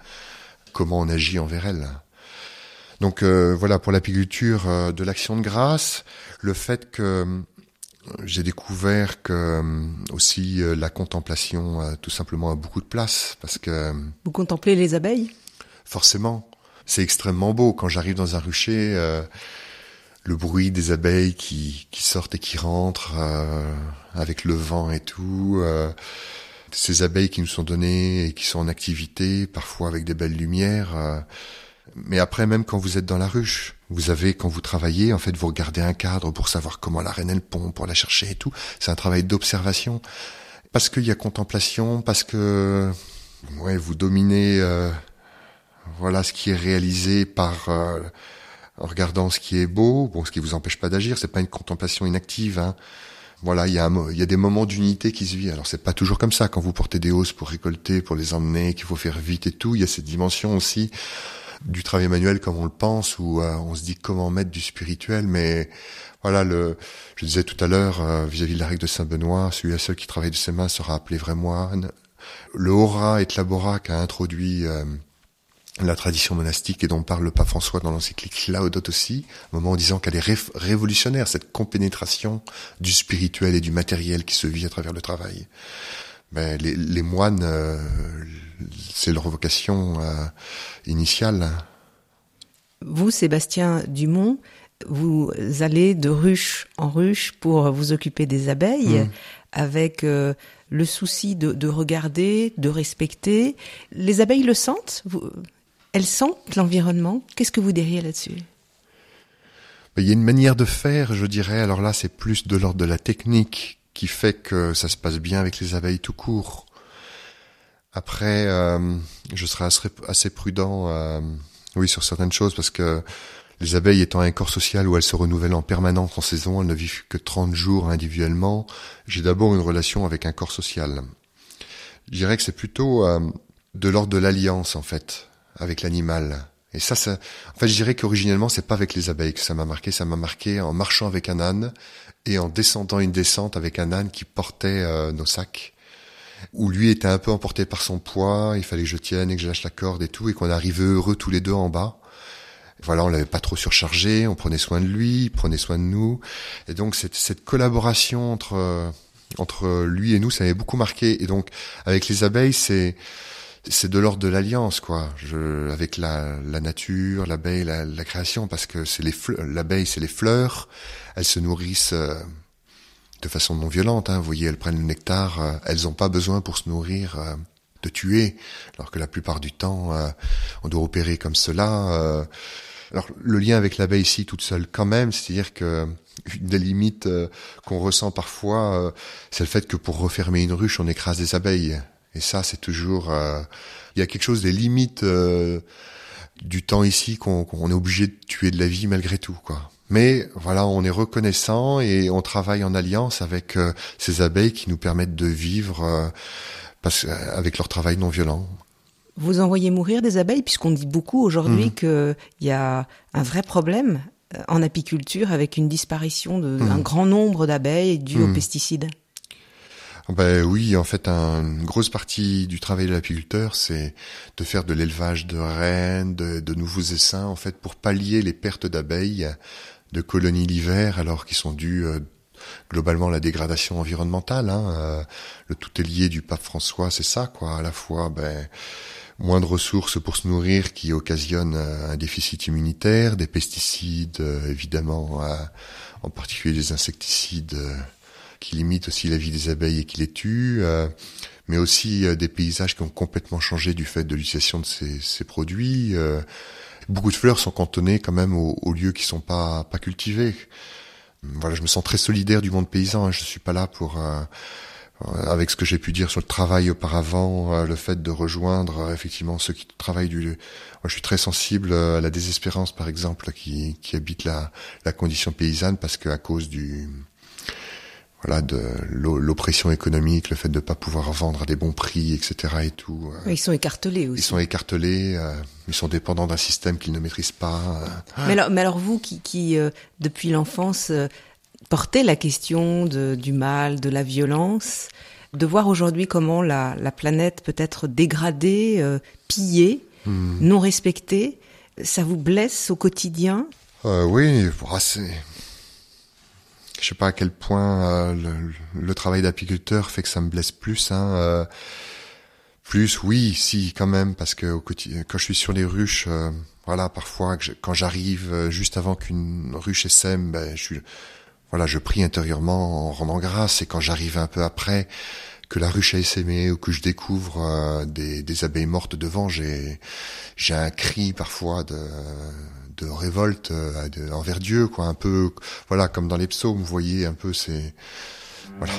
comment on agit envers elles. Donc euh, voilà pour l'apiculture euh, de l'action de grâce, le fait que j'ai découvert que aussi la contemplation tout simplement a beaucoup de place parce que vous contemplez les abeilles? Forcément, c'est extrêmement beau quand j'arrive dans un rucher le bruit des abeilles qui, qui sortent et qui rentrent avec le vent et tout ces abeilles qui nous sont données et qui sont en activité, parfois avec des belles lumières. Mais après, même quand vous êtes dans la ruche, vous avez, quand vous travaillez, en fait, vous regardez un cadre pour savoir comment la reine elle pond, pour la chercher et tout. C'est un travail d'observation. Parce qu'il y a contemplation, parce que, ouais, vous dominez, euh, voilà, ce qui est réalisé par, euh, en regardant ce qui est beau, bon, ce qui vous empêche pas d'agir, c'est pas une contemplation inactive, hein. Voilà, il y a, il y a des moments d'unité qui se vivent. Alors c'est pas toujours comme ça quand vous portez des hausses pour récolter, pour les emmener, qu'il faut faire vite et tout. Il y a cette dimension aussi du travail manuel comme on le pense, où euh, on se dit comment mettre du spirituel, mais voilà, le, je disais tout à l'heure, euh, vis-à-vis de la règle de Saint-Benoît, celui à ceux qui travaillent de ses mains sera appelé vrai moine. Le Hora et Tlabora a introduit euh, la tradition monastique et dont parle le pape François dans l'encyclique Laudato aussi, un moment en disant qu'elle est révolutionnaire, cette compénétration du spirituel et du matériel qui se vit à travers le travail. Les, les moines, c'est leur vocation euh, initiale. Vous, Sébastien Dumont, vous allez de ruche en ruche pour vous occuper des abeilles, hmm. avec euh, le souci de, regarder, de respecter. Les abeilles le sentent Elles sentent l'environnement Qu'est-ce que vous diriez là-dessus? Il y a une manière de faire, je dirais. Alors là, c'est plus de l'ordre de la technique qui fait que ça se passe bien avec les abeilles tout court. Après, euh, je serai assez, prudent, euh, oui, sur certaines choses, parce que les abeilles étant un corps social où elles se renouvellent en permanence en saison, elles ne vivent que 30 jours individuellement, j'ai d'abord une relation avec un corps social. Je dirais que c'est plutôt euh, de l'ordre de l'alliance, en fait, avec l'animal. Et ça, ça, en fait, je dirais qu'originellement, c'est pas avec les abeilles que ça m'a marqué. Ça m'a marqué en marchant avec un âne et en descendant une descente avec un âne qui portait euh, nos sacs, où lui était un peu emporté par son poids. Il fallait que je tienne et que je lâche la corde et tout, et qu'on arrivait heureux tous les deux en bas. Voilà, on l'avait pas trop surchargé, on prenait soin de lui, il prenait soin de nous, et donc cette, cette collaboration entre entre lui et nous, ça m'avait beaucoup marqué. Et donc avec les abeilles, c'est c'est de l'ordre de l'alliance, quoi. Je, avec la, la nature, l'abeille, la, la, création, parce que c'est les l'abeille, c'est les fleurs. Elles se nourrissent euh, de façon non violente. Hein. Vous voyez, elles prennent le nectar. Euh, elles n'ont pas besoin pour se nourrir euh, de tuer, alors que la plupart du temps, on doit opérer comme cela. alors le lien avec l'abeille ici, toute seule, quand même, c'est-à-dire que une des limites qu'on ressent parfois, c'est le fait que pour refermer une ruche, on écrase des abeilles. Et ça, c'est toujours... Euh, il y a quelque chose des limites euh, du temps ici qu'on est obligé de tuer de la vie malgré tout, quoi. Mais voilà, on est reconnaissant et on travaille en alliance avec euh, ces abeilles qui nous permettent de vivre parce, avec leur travail non violent. Vous envoyez mourir des abeilles puisqu'on dit beaucoup aujourd'hui mmh. qu'il y a un vrai problème en apiculture avec une disparition d'un mmh. grand nombre d'abeilles dues aux mmh. pesticides. Ben oui, en fait, une grosse partie du travail de l'apiculteur, c'est de faire de l'élevage de reines, de, nouveaux essaims, en fait, pour pallier les pertes d'abeilles de colonies l'hiver, alors qu'ils sont dus euh, globalement à la dégradation environnementale. Hein, euh, le tout est lié du pape François, c'est ça, quoi. À la fois, ben moins de ressources pour se nourrir qui occasionne euh, un déficit immunitaire, des pesticides, évidemment, en particulier des insecticides qui limite aussi la vie des abeilles et qui les tue, euh, mais aussi euh, des paysages qui ont complètement changé du fait de l'utilisation de ces, ces produits. Euh. beaucoup de fleurs sont cantonnées quand même aux, lieux qui sont pas pas cultivés. Voilà, je me sens très solidaire du monde paysan. Hein. Je suis pas là pour avec ce que j'ai pu dire sur le travail auparavant, le fait de rejoindre effectivement ceux qui travaillent du. Moi, je suis très sensible à la désespérance, par exemple, qui, qui habite la, la condition paysanne, parce qu'à cause du voilà de l'oppression économique, le fait de ne pas pouvoir vendre à des bons prix, etc. et tout. Euh. ils sont écartelés aussi. Ils sont écartelés, euh, ils sont dépendants d'un système qu'ils ne maîtrisent pas. Euh. Mais, alors, mais alors vous qui, qui depuis l'enfance portez la question de, du mal, de la violence, de voir aujourd'hui comment la, la, planète peut être dégradée, pillée, hmm. non respectée, ça vous blesse au quotidien? Oui, c'est je sais pas à quel point euh, le, travail d'apiculteur fait que ça me blesse plus. Hein, euh, plus, oui, si, quand même, parce que au quand je suis sur les ruches, euh, voilà, parfois, quand j'arrive juste avant qu'une ruche essaime, ben, je voilà, je prie intérieurement en rendant grâce. Et quand j'arrive un peu après, que la ruche a essaimé ou que je découvre des, des, abeilles mortes devant, j'ai j'ai un cri parfois de de révolte euh, envers Dieu, quoi, un peu, voilà, comme dans les psaumes, vous voyez, un peu, c'est, voilà.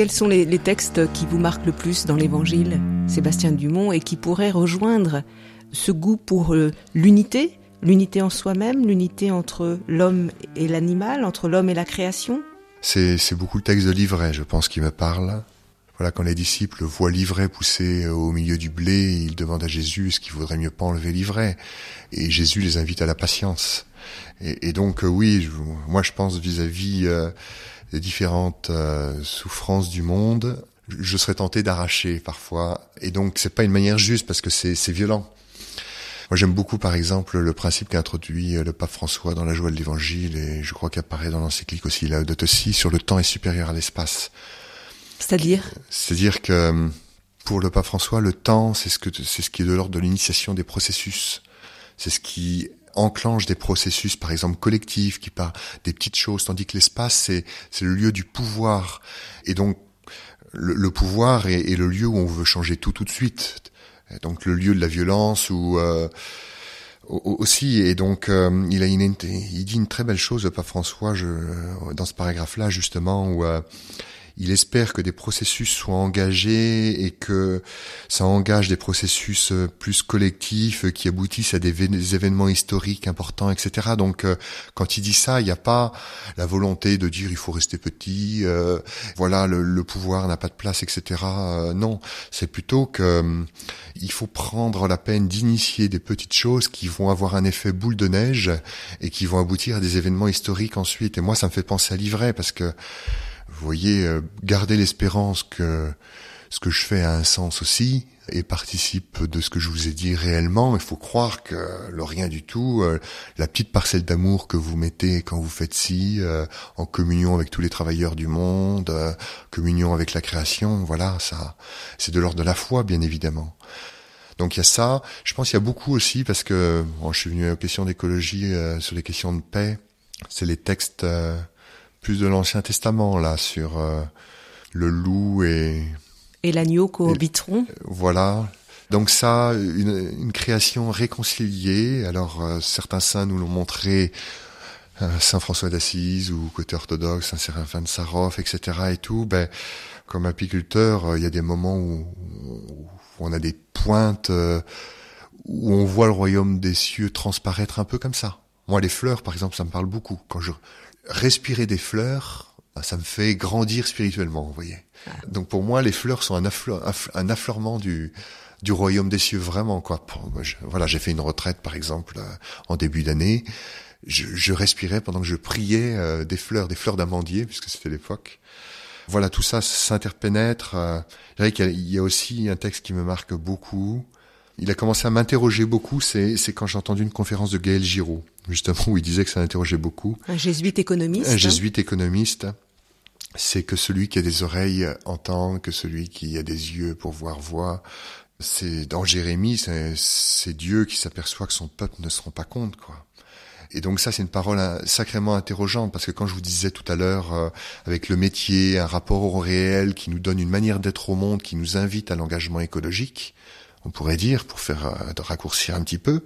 Quels sont les, textes qui vous marquent le plus dans l'Évangile, Sébastien Dumont, et qui pourraient rejoindre ce goût pour euh, l'unité, l'unité en soi-même, l'unité entre l'homme et l'animal, entre l'homme et la création? C'est beaucoup le texte de l'ivraie, je pense, qui me parle. Voilà, quand les disciples voient l'ivraie pousser au milieu du blé, ils demandent à Jésus est-ce qu'il vaudrait mieux pas enlever l'ivraie Et Jésus les invite à la patience. Et, donc, euh, oui, moi je pense vis-à-vis euh, les différentes euh, souffrances du monde, je serais tenté d'arracher parfois. Et donc c'est pas une manière juste parce que c'est violent. Moi j'aime beaucoup par exemple le principe qu'a introduit euh, le pape François dans la joie de l'évangile et je crois qu'il apparaît dans l'encyclique aussi, la aussi, sur le temps est supérieur à l'espace. C'est-à-dire? C'est-à-dire que pour le pape François, le temps c'est ce que c'est ce qui est de l'ordre de l'initiation des processus. C'est ce qui enclenche des processus, par exemple collectifs, qui partent des petites choses, tandis que l'espace, c'est, c'est le lieu du pouvoir. Et donc, le, pouvoir est, le lieu où on veut changer tout tout de suite. donc le lieu de la violence où, euh, aussi et donc euh, il a une, il dit une très belle chose le pape François je, dans ce paragraphe là justement où euh, il espère que des processus soient engagés et que ça engage des processus euh, plus collectifs qui aboutissent à des, événements historiques importants, etc. Donc, euh, quand il dit ça, il n'y a pas la volonté de dire il faut rester petit, euh, voilà, le, pouvoir n'a pas de place, etc. non, c'est plutôt que il faut prendre la peine d'initier des petites choses qui vont avoir un effet boule de neige et qui vont aboutir à des événements historiques ensuite. Et moi, ça me fait penser à l'ivraie parce que vous voyez, euh, garder l'espérance que ce que je fais a un sens aussi et participe de ce que je vous ai dit réellement. Il faut croire que le rien du tout, euh, la petite parcelle d'amour que vous mettez quand vous faites ci, euh, en communion avec tous les travailleurs du monde, communion avec la création, voilà, ça, c'est de l'ordre de la foi, bien évidemment. Donc il y a ça. Je pense qu'il y a beaucoup aussi parce que bon, je suis venu aux questions d'écologie, sur les questions de paix. C'est les textes plus de l'Ancien Testament là sur euh, le loup et et l'agneau cohabiteront. Voilà. Donc ça, une, une création réconciliée. Alors euh, certains saints nous l'ont montré, euh, Saint François d'Assise ou côté orthodoxe, Saint Séraphin de Sarov, etc. et tout. Ben comme apiculteur, il y a des moments où, où on a des pointes où on voit le royaume des cieux transparaître un peu comme ça. Moi, les fleurs, par exemple, ça me parle beaucoup. Quand je respirer des fleurs, bah, ça me fait grandir spirituellement, vous voyez. Donc pour moi, les fleurs sont un, un affleurement du, du royaume des cieux, vraiment. quoi. voilà, j'ai fait une retraite, par exemple, euh, en début d'année. Je, je, respirais pendant que je priais euh, des fleurs, des fleurs d'amandier, puisque c'était l'époque. Voilà, tout ça s'interpénètre. Euh, il y a aussi un texte qui me marque beaucoup, il a commencé à m'interroger beaucoup, c'est quand j'ai entendu une conférence de Gaël Giraud, justement, où il disait que ça l'interrogeait beaucoup. Un jésuite économiste. Un jésuite économiste. C'est que celui qui a des oreilles entend, que celui qui a des yeux pour voir voit. C'est dans Jérémie, c'est Dieu qui s'aperçoit que son peuple ne se rend pas compte, quoi. Et donc ça, c'est une parole sacrément interrogeante, parce que quand je vous disais tout à l'heure, euh, avec le métier, un rapport au réel qui nous donne une manière d'être au monde, qui nous invite à l'engagement écologique, on pourrait dire, pour faire euh, raccourcir un petit peu.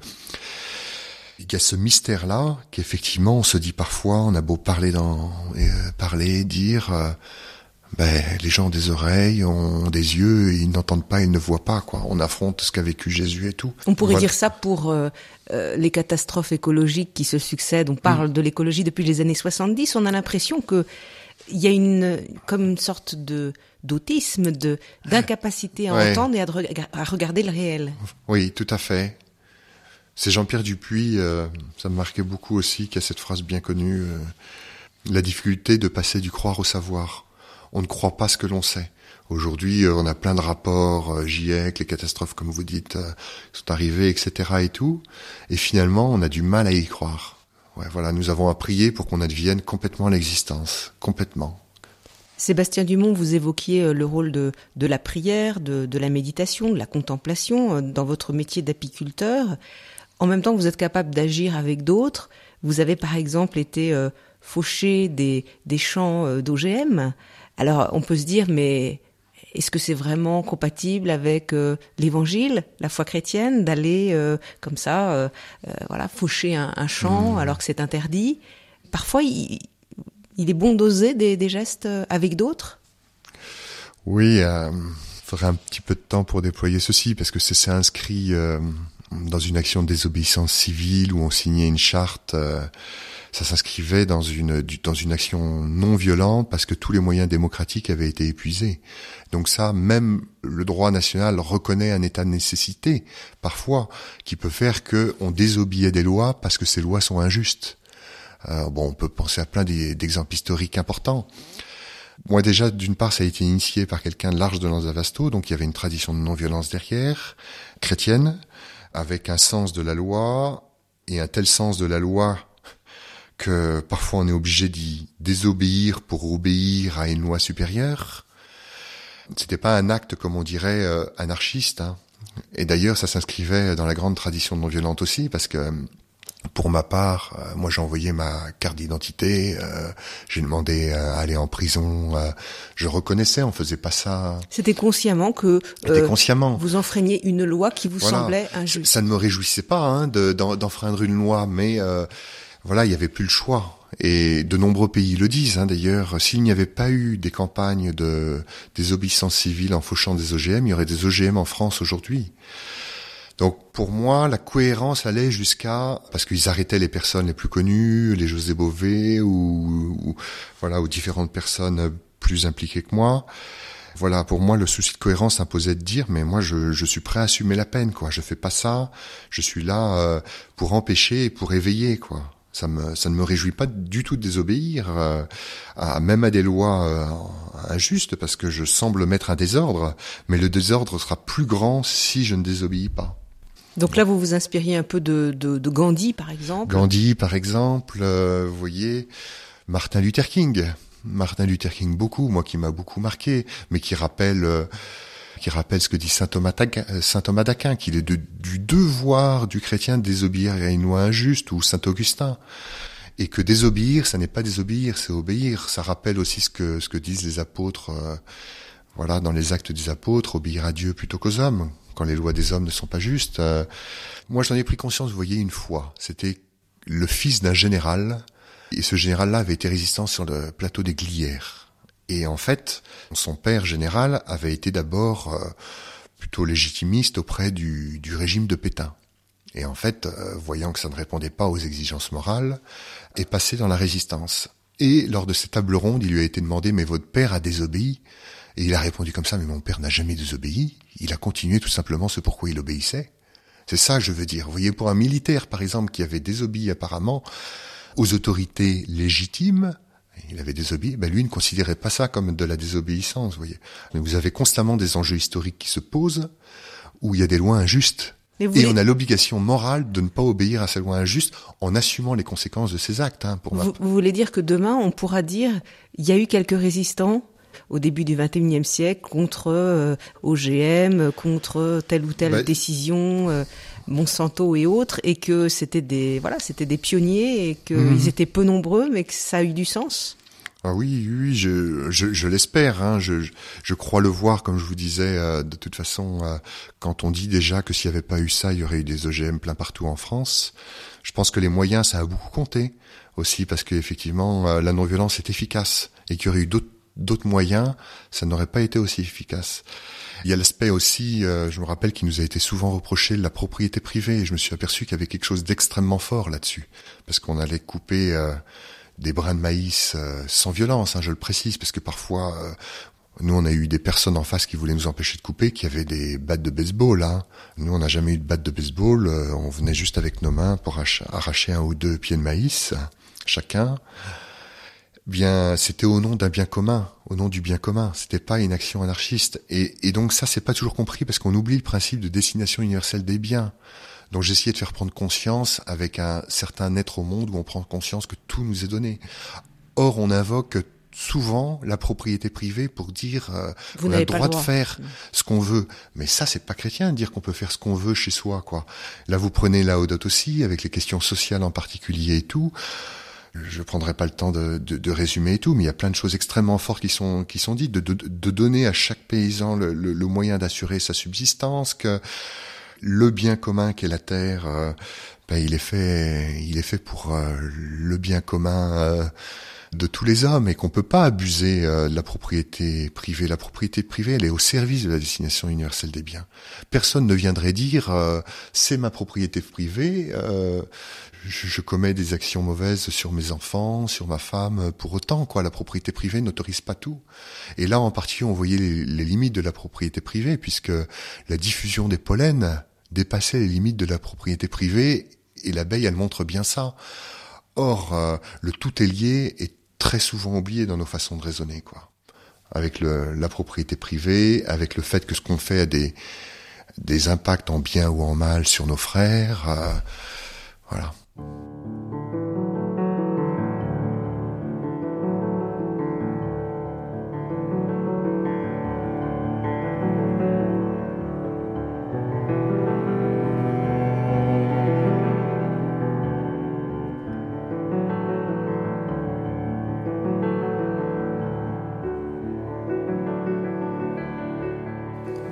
Il y a ce mystère-là qu'effectivement on se dit parfois, on a beau parler, dans, euh, parler, dire, euh, ben, les gens ont des oreilles, ont des yeux, ils n'entendent pas, ils ne voient pas. Quoi. On affronte ce qu'a vécu Jésus et tout. On pourrait dire ça pour les catastrophes écologiques qui se succèdent. On parle mm. de l'écologie depuis les années 70. On a l'impression que il y a une comme une sorte de d'autisme, de d'incapacité à entendre et à, regarder le réel. Oui, tout à fait. C'est Jean-Pierre Dupuis, euh, ça me marquait beaucoup aussi, qui a cette phrase bien connue, euh, la difficulté de passer du croire au savoir. On ne croit pas ce que l'on sait. Aujourd'hui, euh, on a plein de rapports, GIEC, les catastrophes, comme vous dites, sont arrivées, etc. et tout. Et finalement, on a du mal à y croire. Ouais, voilà, nous avons à prier pour qu'on advienne complètement l'existence, complètement. Sébastien Dumont, vous évoquiez euh, le rôle de, de la prière, de, de, la méditation, de la contemplation euh, dans votre métier d'apiculteur. En même temps, vous êtes capable d'agir avec d'autres. Vous avez par exemple été euh, fauché des, des champs d'OGM. Alors on peut se dire, mais est-ce que c'est vraiment compatible avec l'évangile, la foi chrétienne, d'aller comme ça, voilà, faucher un, un champ mmh. alors que c'est interdit? Parfois, il, il est bon d'oser des, gestes euh, avec d'autres? Oui, euh, il faudrait un petit peu de temps pour déployer ceci, parce que c'est inscrit euh, dans une action de désobéissance civile où on signait une charte. ça s'inscrivait dans une action non violente parce que tous les moyens démocratiques avaient été épuisés. Donc ça, même le droit national reconnaît un état de nécessité parfois qui peut faire que on désobéit des lois parce que ces lois sont injustes. Euh, bon, on peut penser à plein d'exemples historiques importants. Moi déjà, d'une part, ça a été initié par quelqu'un de l'Arche de Lanzavasto, donc il y avait une tradition de non-violence derrière, chrétienne, avec un sens de la loi, et un tel sens de la loi que parfois on est obligé d'y désobéir pour obéir à une loi supérieure. C'était pas un acte, comme on dirait, euh, anarchiste. Hein. Et d'ailleurs, ça s'inscrivait dans la grande tradition non violente aussi, parce que Pour ma part, euh, moi j'ai envoyé ma carte d'identité, euh, j'ai demandé à aller en prison. euh, je reconnaissais, on faisait pas ça. C'était consciemment que C'était euh, consciemment. vous enfreigniez une loi qui vous Voilà. semblait injuste. Ça ne me réjouissait pas hein, de- d'en- d'enfreindre une loi, mais euh, voilà, il n'y avait plus le choix. Et de nombreux pays le disent hein, d'ailleurs. S'il n'y avait pas eu des campagnes de désobéissance civile en fauchant des OGM, il y aurait des OGM en France aujourd'hui. Donc pour moi, la cohérence allait jusqu'à parce qu'ils arrêtaient les personnes les plus connues, les José Bové ou, ou voilà, ou différentes personnes plus impliquées que moi. Voilà, pour moi, le souci de cohérence imposait de dire, mais moi, je, suis prêt à assumer la peine, quoi. Je fais pas ça. Je suis là euh, pour empêcher pour éveiller, quoi. Ça me, ça ne me réjouit pas du tout de désobéir, euh, à, même à des lois euh, injustes, parce que je semble mettre un désordre, mais le désordre sera plus grand si je ne désobéis pas. Donc là, vous vous inspiriez un peu de, Gandhi, par exemple. Gandhi, par exemple, euh, vous voyez, Martin Luther King. Martin Luther King, beaucoup, moi qui m'a beaucoup marqué, mais qui rappelle, euh, qui rappelle ce que dit saint Thomas, d'Aquin- euh, qu'il est du devoir du chrétien de désobéir à une loi injuste, ou saint Augustin. Et que désobéir, ça n'est pas désobéir, c'est obéir. Ça rappelle aussi ce que, disent les apôtres, voilà, dans les actes des apôtres, obéir à Dieu plutôt qu'aux hommes, quand les lois des hommes ne sont pas justes. Euh, moi, j'en ai pris conscience, vous voyez, une fois. C'était le fils d'un général, et ce général-là avait été résistant sur le plateau des Glières. Et en fait, son père général avait été d'abord euh, plutôt légitimiste auprès du, du régime de Pétain. Et en fait, euh, voyant que ça ne répondait pas aux exigences morales, est passé dans la résistance. Et lors de ces tables rondes, il lui a été demandé, mais votre père a désobéi? Et il a répondu comme ça, mais mon père n'a jamais désobéi. Il a continué tout simplement ce pourquoi il obéissait. C'est ça, je veux dire. Vous voyez, pour un militaire, par exemple, qui avait désobéi apparemment aux autorités légitimes, il avait désobéi, ben lui ne considérait pas ça comme de la désobéissance, vous voyez. Mais vous avez constamment des enjeux historiques qui se posent, où il y a des lois injustes. Et voulez- on a l'obligation morale de ne pas obéir à ces lois injustes en assumant les conséquences de ces actes, hein, pour ma vous voulez dire que demain, on pourra dire, il y a eu quelques résistants au début du XXIe siècle contre euh, OGM, contre telle ou telle Bah, décision, euh, Monsanto et autres, et que c'était des voilà, c'était des pionniers et qu'ils Mhm. étaient peu nombreux, mais que ça a eu du sens. Ah oui, oui, oui, je, je, je l'espère. Hein, je, je, je crois le voir, comme je vous disais. euh, de toute façon, euh, quand on dit déjà que s'il n'y avait pas eu ça, il y aurait eu des OGM plein partout en France. Je pense que les moyens, ça a beaucoup compté aussi, parce qu'effectivement, euh, la non-violence est efficace et qu'il y aurait eu d'autres d'autres moyens, ça n'aurait pas été aussi efficace. Il y a l'aspect aussi, euh, je me rappelle, qui nous a été souvent reproché la propriété privée. Et je me suis aperçu qu'il y avait quelque chose d'extrêmement fort là-dessus, parce qu'on allait couper euh, des brins de maïs euh, sans violence, hein, je le précise, parce que parfois, euh, nous, on a eu des personnes en face qui voulaient nous empêcher de couper, qui avaient des battes de baseball. Hein. Nous, on n'a jamais eu de batte de baseball. euh, on venait juste avec nos mains pour ach- arracher un ou deux pieds de maïs, chacun. Bien, c'était au nom d'un bien commun, au nom du bien commun. C'était pas une action anarchiste. Et, et donc ça, c'est pas toujours compris parce qu'on oublie le principe de destination universelle des biens. Donc essayé de faire prendre conscience avec un certain être au monde où on prend conscience que tout nous est donné. Or, on invoque souvent la propriété privée pour dire euh, Vous on a le droit de faire ce qu'on veut. Mais ça, c'est pas chrétien de dire qu'on peut faire ce qu'on veut chez soi, quoi. Là, vous prenez la Laudato aussi, avec les questions sociales en particulier et tout. Je prendrai pas le temps de, de, résumer et tout, mais il y a plein de choses extrêmement fortes qui sont qui sont dites, de, de, donner à chaque paysan le, le, le moyen d'assurer sa subsistance, que le bien commun qu'est la terre, euh, ben, il est fait, il est fait pour euh, le bien commun euh, de tous les hommes et qu'on peut pas abuser euh, de la propriété privée. La propriété privée, elle est au service de la destination universelle des biens. Personne ne viendrait dire euh, c'est ma propriété privée. euh, je, je commets des actions mauvaises sur mes enfants, sur ma femme. Pour autant, quoi, la propriété privée n'autorise pas tout. Et là, en particulier, on voyait les, les limites de la propriété privée, puisque la diffusion des pollens dépassait les limites de la propriété privée, et l'abeille, elle montre bien ça. Or, euh, le tout est lié est très souvent oublié dans nos façons de raisonner, quoi. Avec le, la propriété privée, avec le fait que ce qu'on fait a des, des impacts en bien ou en mal sur nos frères, euh, voilà.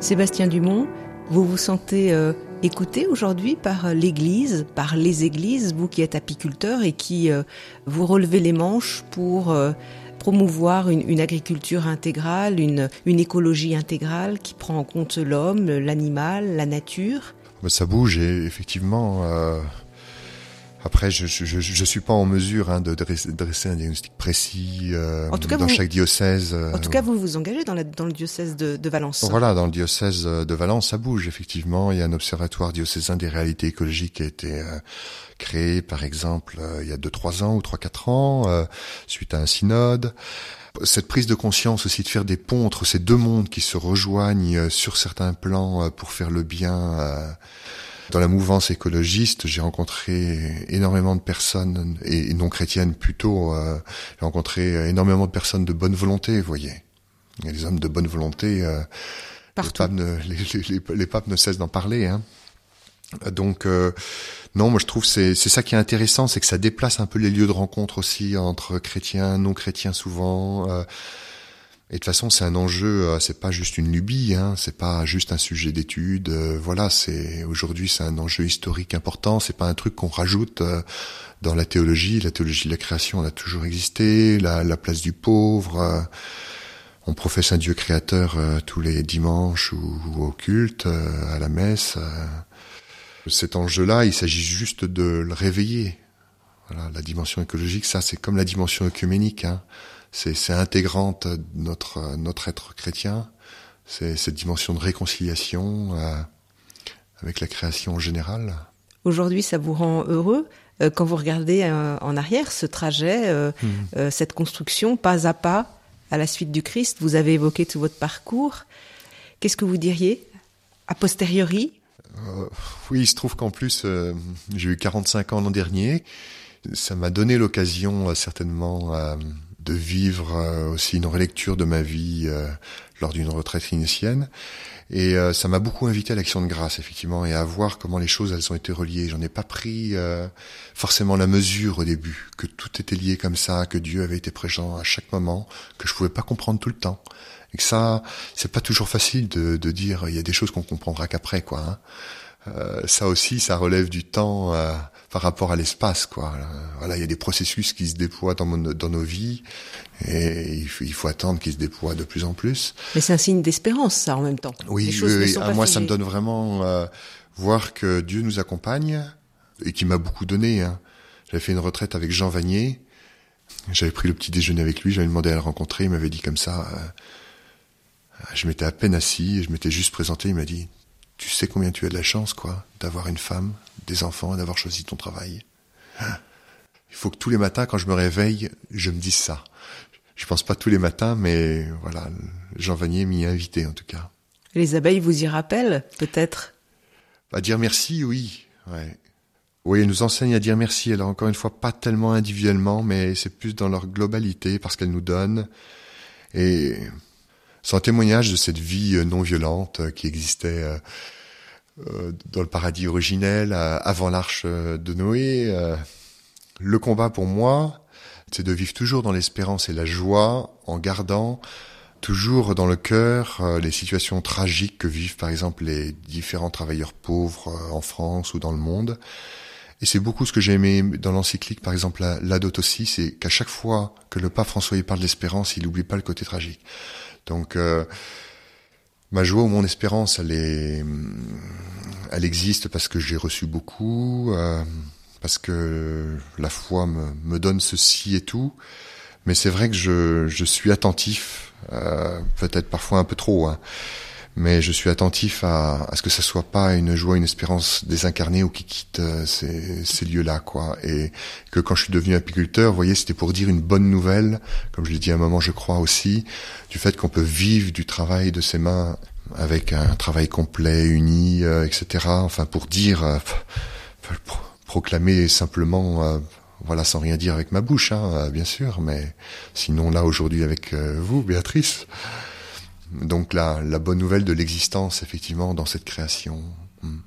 Sébastien Dumont, vous vous sentez euh, écouté aujourd'hui par l'Église, par les Églises, vous qui êtes apiculteur et qui euh, vous relevez les manches pour euh, promouvoir une, agriculture intégrale, une, une écologie intégrale qui prend en compte l'homme, l'animal, la nature? Ça bouge et effectivement, après, je je, je, suis pas en mesure hein, de dresser un diagnostic précis euh, dans chaque diocèse. En tout cas, vous vous engagez dans, la, dans le diocèse de, de, Valence. Voilà, dans le diocèse de Valence, ça bouge effectivement. Il y a un observatoire diocésain des réalités écologiques qui a été euh, créé, par exemple, euh, il y a deux trois ans ou trois quatre ans, euh, suite à un synode cette prise de conscience aussi de faire des ponts entre ces deux mondes qui se rejoignent sur certains plans pour faire le bien dans la mouvance écologiste, j'ai rencontré énormément de personnes, et non chrétiennes plutôt, euh, j'ai rencontré énormément de personnes de bonne volonté, vous voyez. Il y a des hommes de bonne volonté. Euh, les, papes ne, les, papes ne cessent d'en parler. Hein. Donc euh, non, moi je trouve c'est c'est ça qui est intéressant, c'est que ça déplace un peu les lieux de rencontre aussi entre chrétiens, non chrétiens souvent. Euh, et de toute façon, c'est un enjeu, euh, c'est pas juste une lubie, hein, c'est pas juste un sujet d'étude. Euh, voilà, c'est aujourd'hui c'est un enjeu historique important. C'est pas un truc qu'on rajoute euh, dans la théologie. La théologie de la création, elle a toujours existé. La, la place du pauvre. on professe un Dieu créateur tous les dimanches ou, ou, au culte, à la messe. cet enjeu-là, il s'agit juste de le réveiller. Voilà, la dimension écologique, ça, c'est comme la dimension œcuménique. Hein c'est intégrante notre notre être chrétien. C'est cette dimension de réconciliation euh, avec la création en général. Aujourd'hui, ça vous rend heureux euh, quand vous regardez euh, en arrière ce trajet, hmm. cette construction pas à pas à la suite du Christ? Vous avez évoqué tout votre parcours. Qu'est-ce que vous diriez a posteriori? Oui, il se trouve qu'en plus, j'ai eu 45 ans l'an dernier. Ça m'a donné l'occasion certainement de vivre euh, aussi une relecture de ma vie euh, lors d'une retraite initienne. Et euh, ça m'a beaucoup invité à l'action de grâce, effectivement, et à voir comment les choses, elles ont été reliées. J'en ai pas pris forcément la mesure au début, que tout était lié comme ça, que Dieu avait été présent à chaque moment, que je pouvais pas comprendre tout le temps. Et que ça, c'est pas toujours facile de, de dire, il y a des choses qu'on comprendra qu'après, quoi. Hein. Euh, ça aussi, ça relève du temps euh, par rapport à l'espace, quoi. Euh, voilà, il y a des processus qui se déploient dans, dans nos vies, et il faut, il faut attendre qu'ils se déploient de plus en plus. Mais c'est un signe d'espérance, ça, en même temps. Oui, oui, ah, moi, ça me donne vraiment voir que Dieu nous accompagne et qui m'a beaucoup donné. Hein. J'avais fait une retraite avec Jean Vanier. J'avais pris le petit déjeuner avec lui. J'avais demandé à le rencontrer. Il m'avait dit comme ça. je m'étais à peine assis. Je m'étais juste présenté. Il m'a dit tu sais combien tu as de la chance, quoi, d'avoir une femme, des enfants, d'avoir choisi ton travail. Hein? Il faut que tous les matins, quand je me réveille, je me dise ça. Je pense pas tous les matins, mais voilà, Jean Vanier m'y a invité en tout cas. Les abeilles vous y rappellent, peut-être? À dire merci, oui. Ouais. Oui, elles nous enseignent à dire merci. Alors encore une fois, pas tellement individuellement, mais c'est plus dans leur globalité parce qu'elles nous donnent. Et c'est un témoignage de cette vie euh, non violente euh, qui existait euh, dans le paradis originel avant l'arche de Noé. Le combat pour moi, c'est de vivre toujours dans l'espérance et la joie en gardant toujours dans le cœur les situations tragiques que vivent par exemple les différents travailleurs pauvres en France ou dans le monde. Et c'est beaucoup ce que j'ai aimé dans l'encyclique, par exemple la, la aussi, c'est qu'à chaque fois que le pape François y parle d'espérance, il n'oublie pas le côté tragique. Donc euh, ma joie ou mon espérance, elle est, elle existe parce que j'ai reçu beaucoup, euh, parce que la foi me, donne ceci et tout. Mais c'est vrai que je, je suis attentif, euh, peut-être parfois un peu trop. Hein, mais je suis attentif à, à ce que ça soit pas une joie, une espérance désincarnée ou qui quitte euh, ces, ces lieux-là, quoi. Et que quand je suis devenu apiculteur, vous voyez, c'était pour dire une bonne nouvelle, comme je l'ai dit à un moment, je crois aussi, du fait qu'on peut vivre du travail de ses mains avec un travail complet, uni, euh, etc. Enfin, pour dire, euh, proclamer simplement voilà, sans rien dire avec ma bouche, hein, bien sûr, mais sinon là aujourd'hui avec vous, Béatrice, donc la, la bonne nouvelle de l'existence, effectivement, dans cette création. Hmm.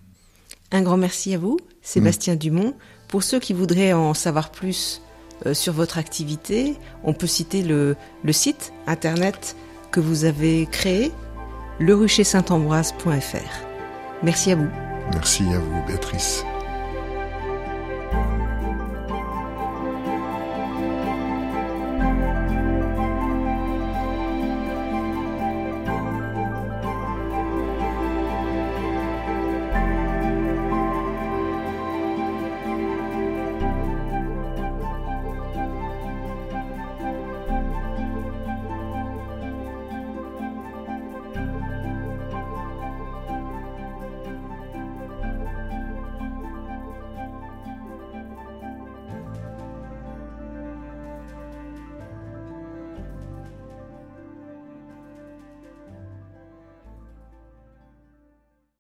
Un grand merci à vous, Sébastien hmm. Dumont. Pour ceux qui voudraient en savoir plus euh, sur votre activité, on peut citer le, le, site internet que vous avez créé, leruchersaintambroise.fr. Merci à vous. Merci à vous, Béatrice.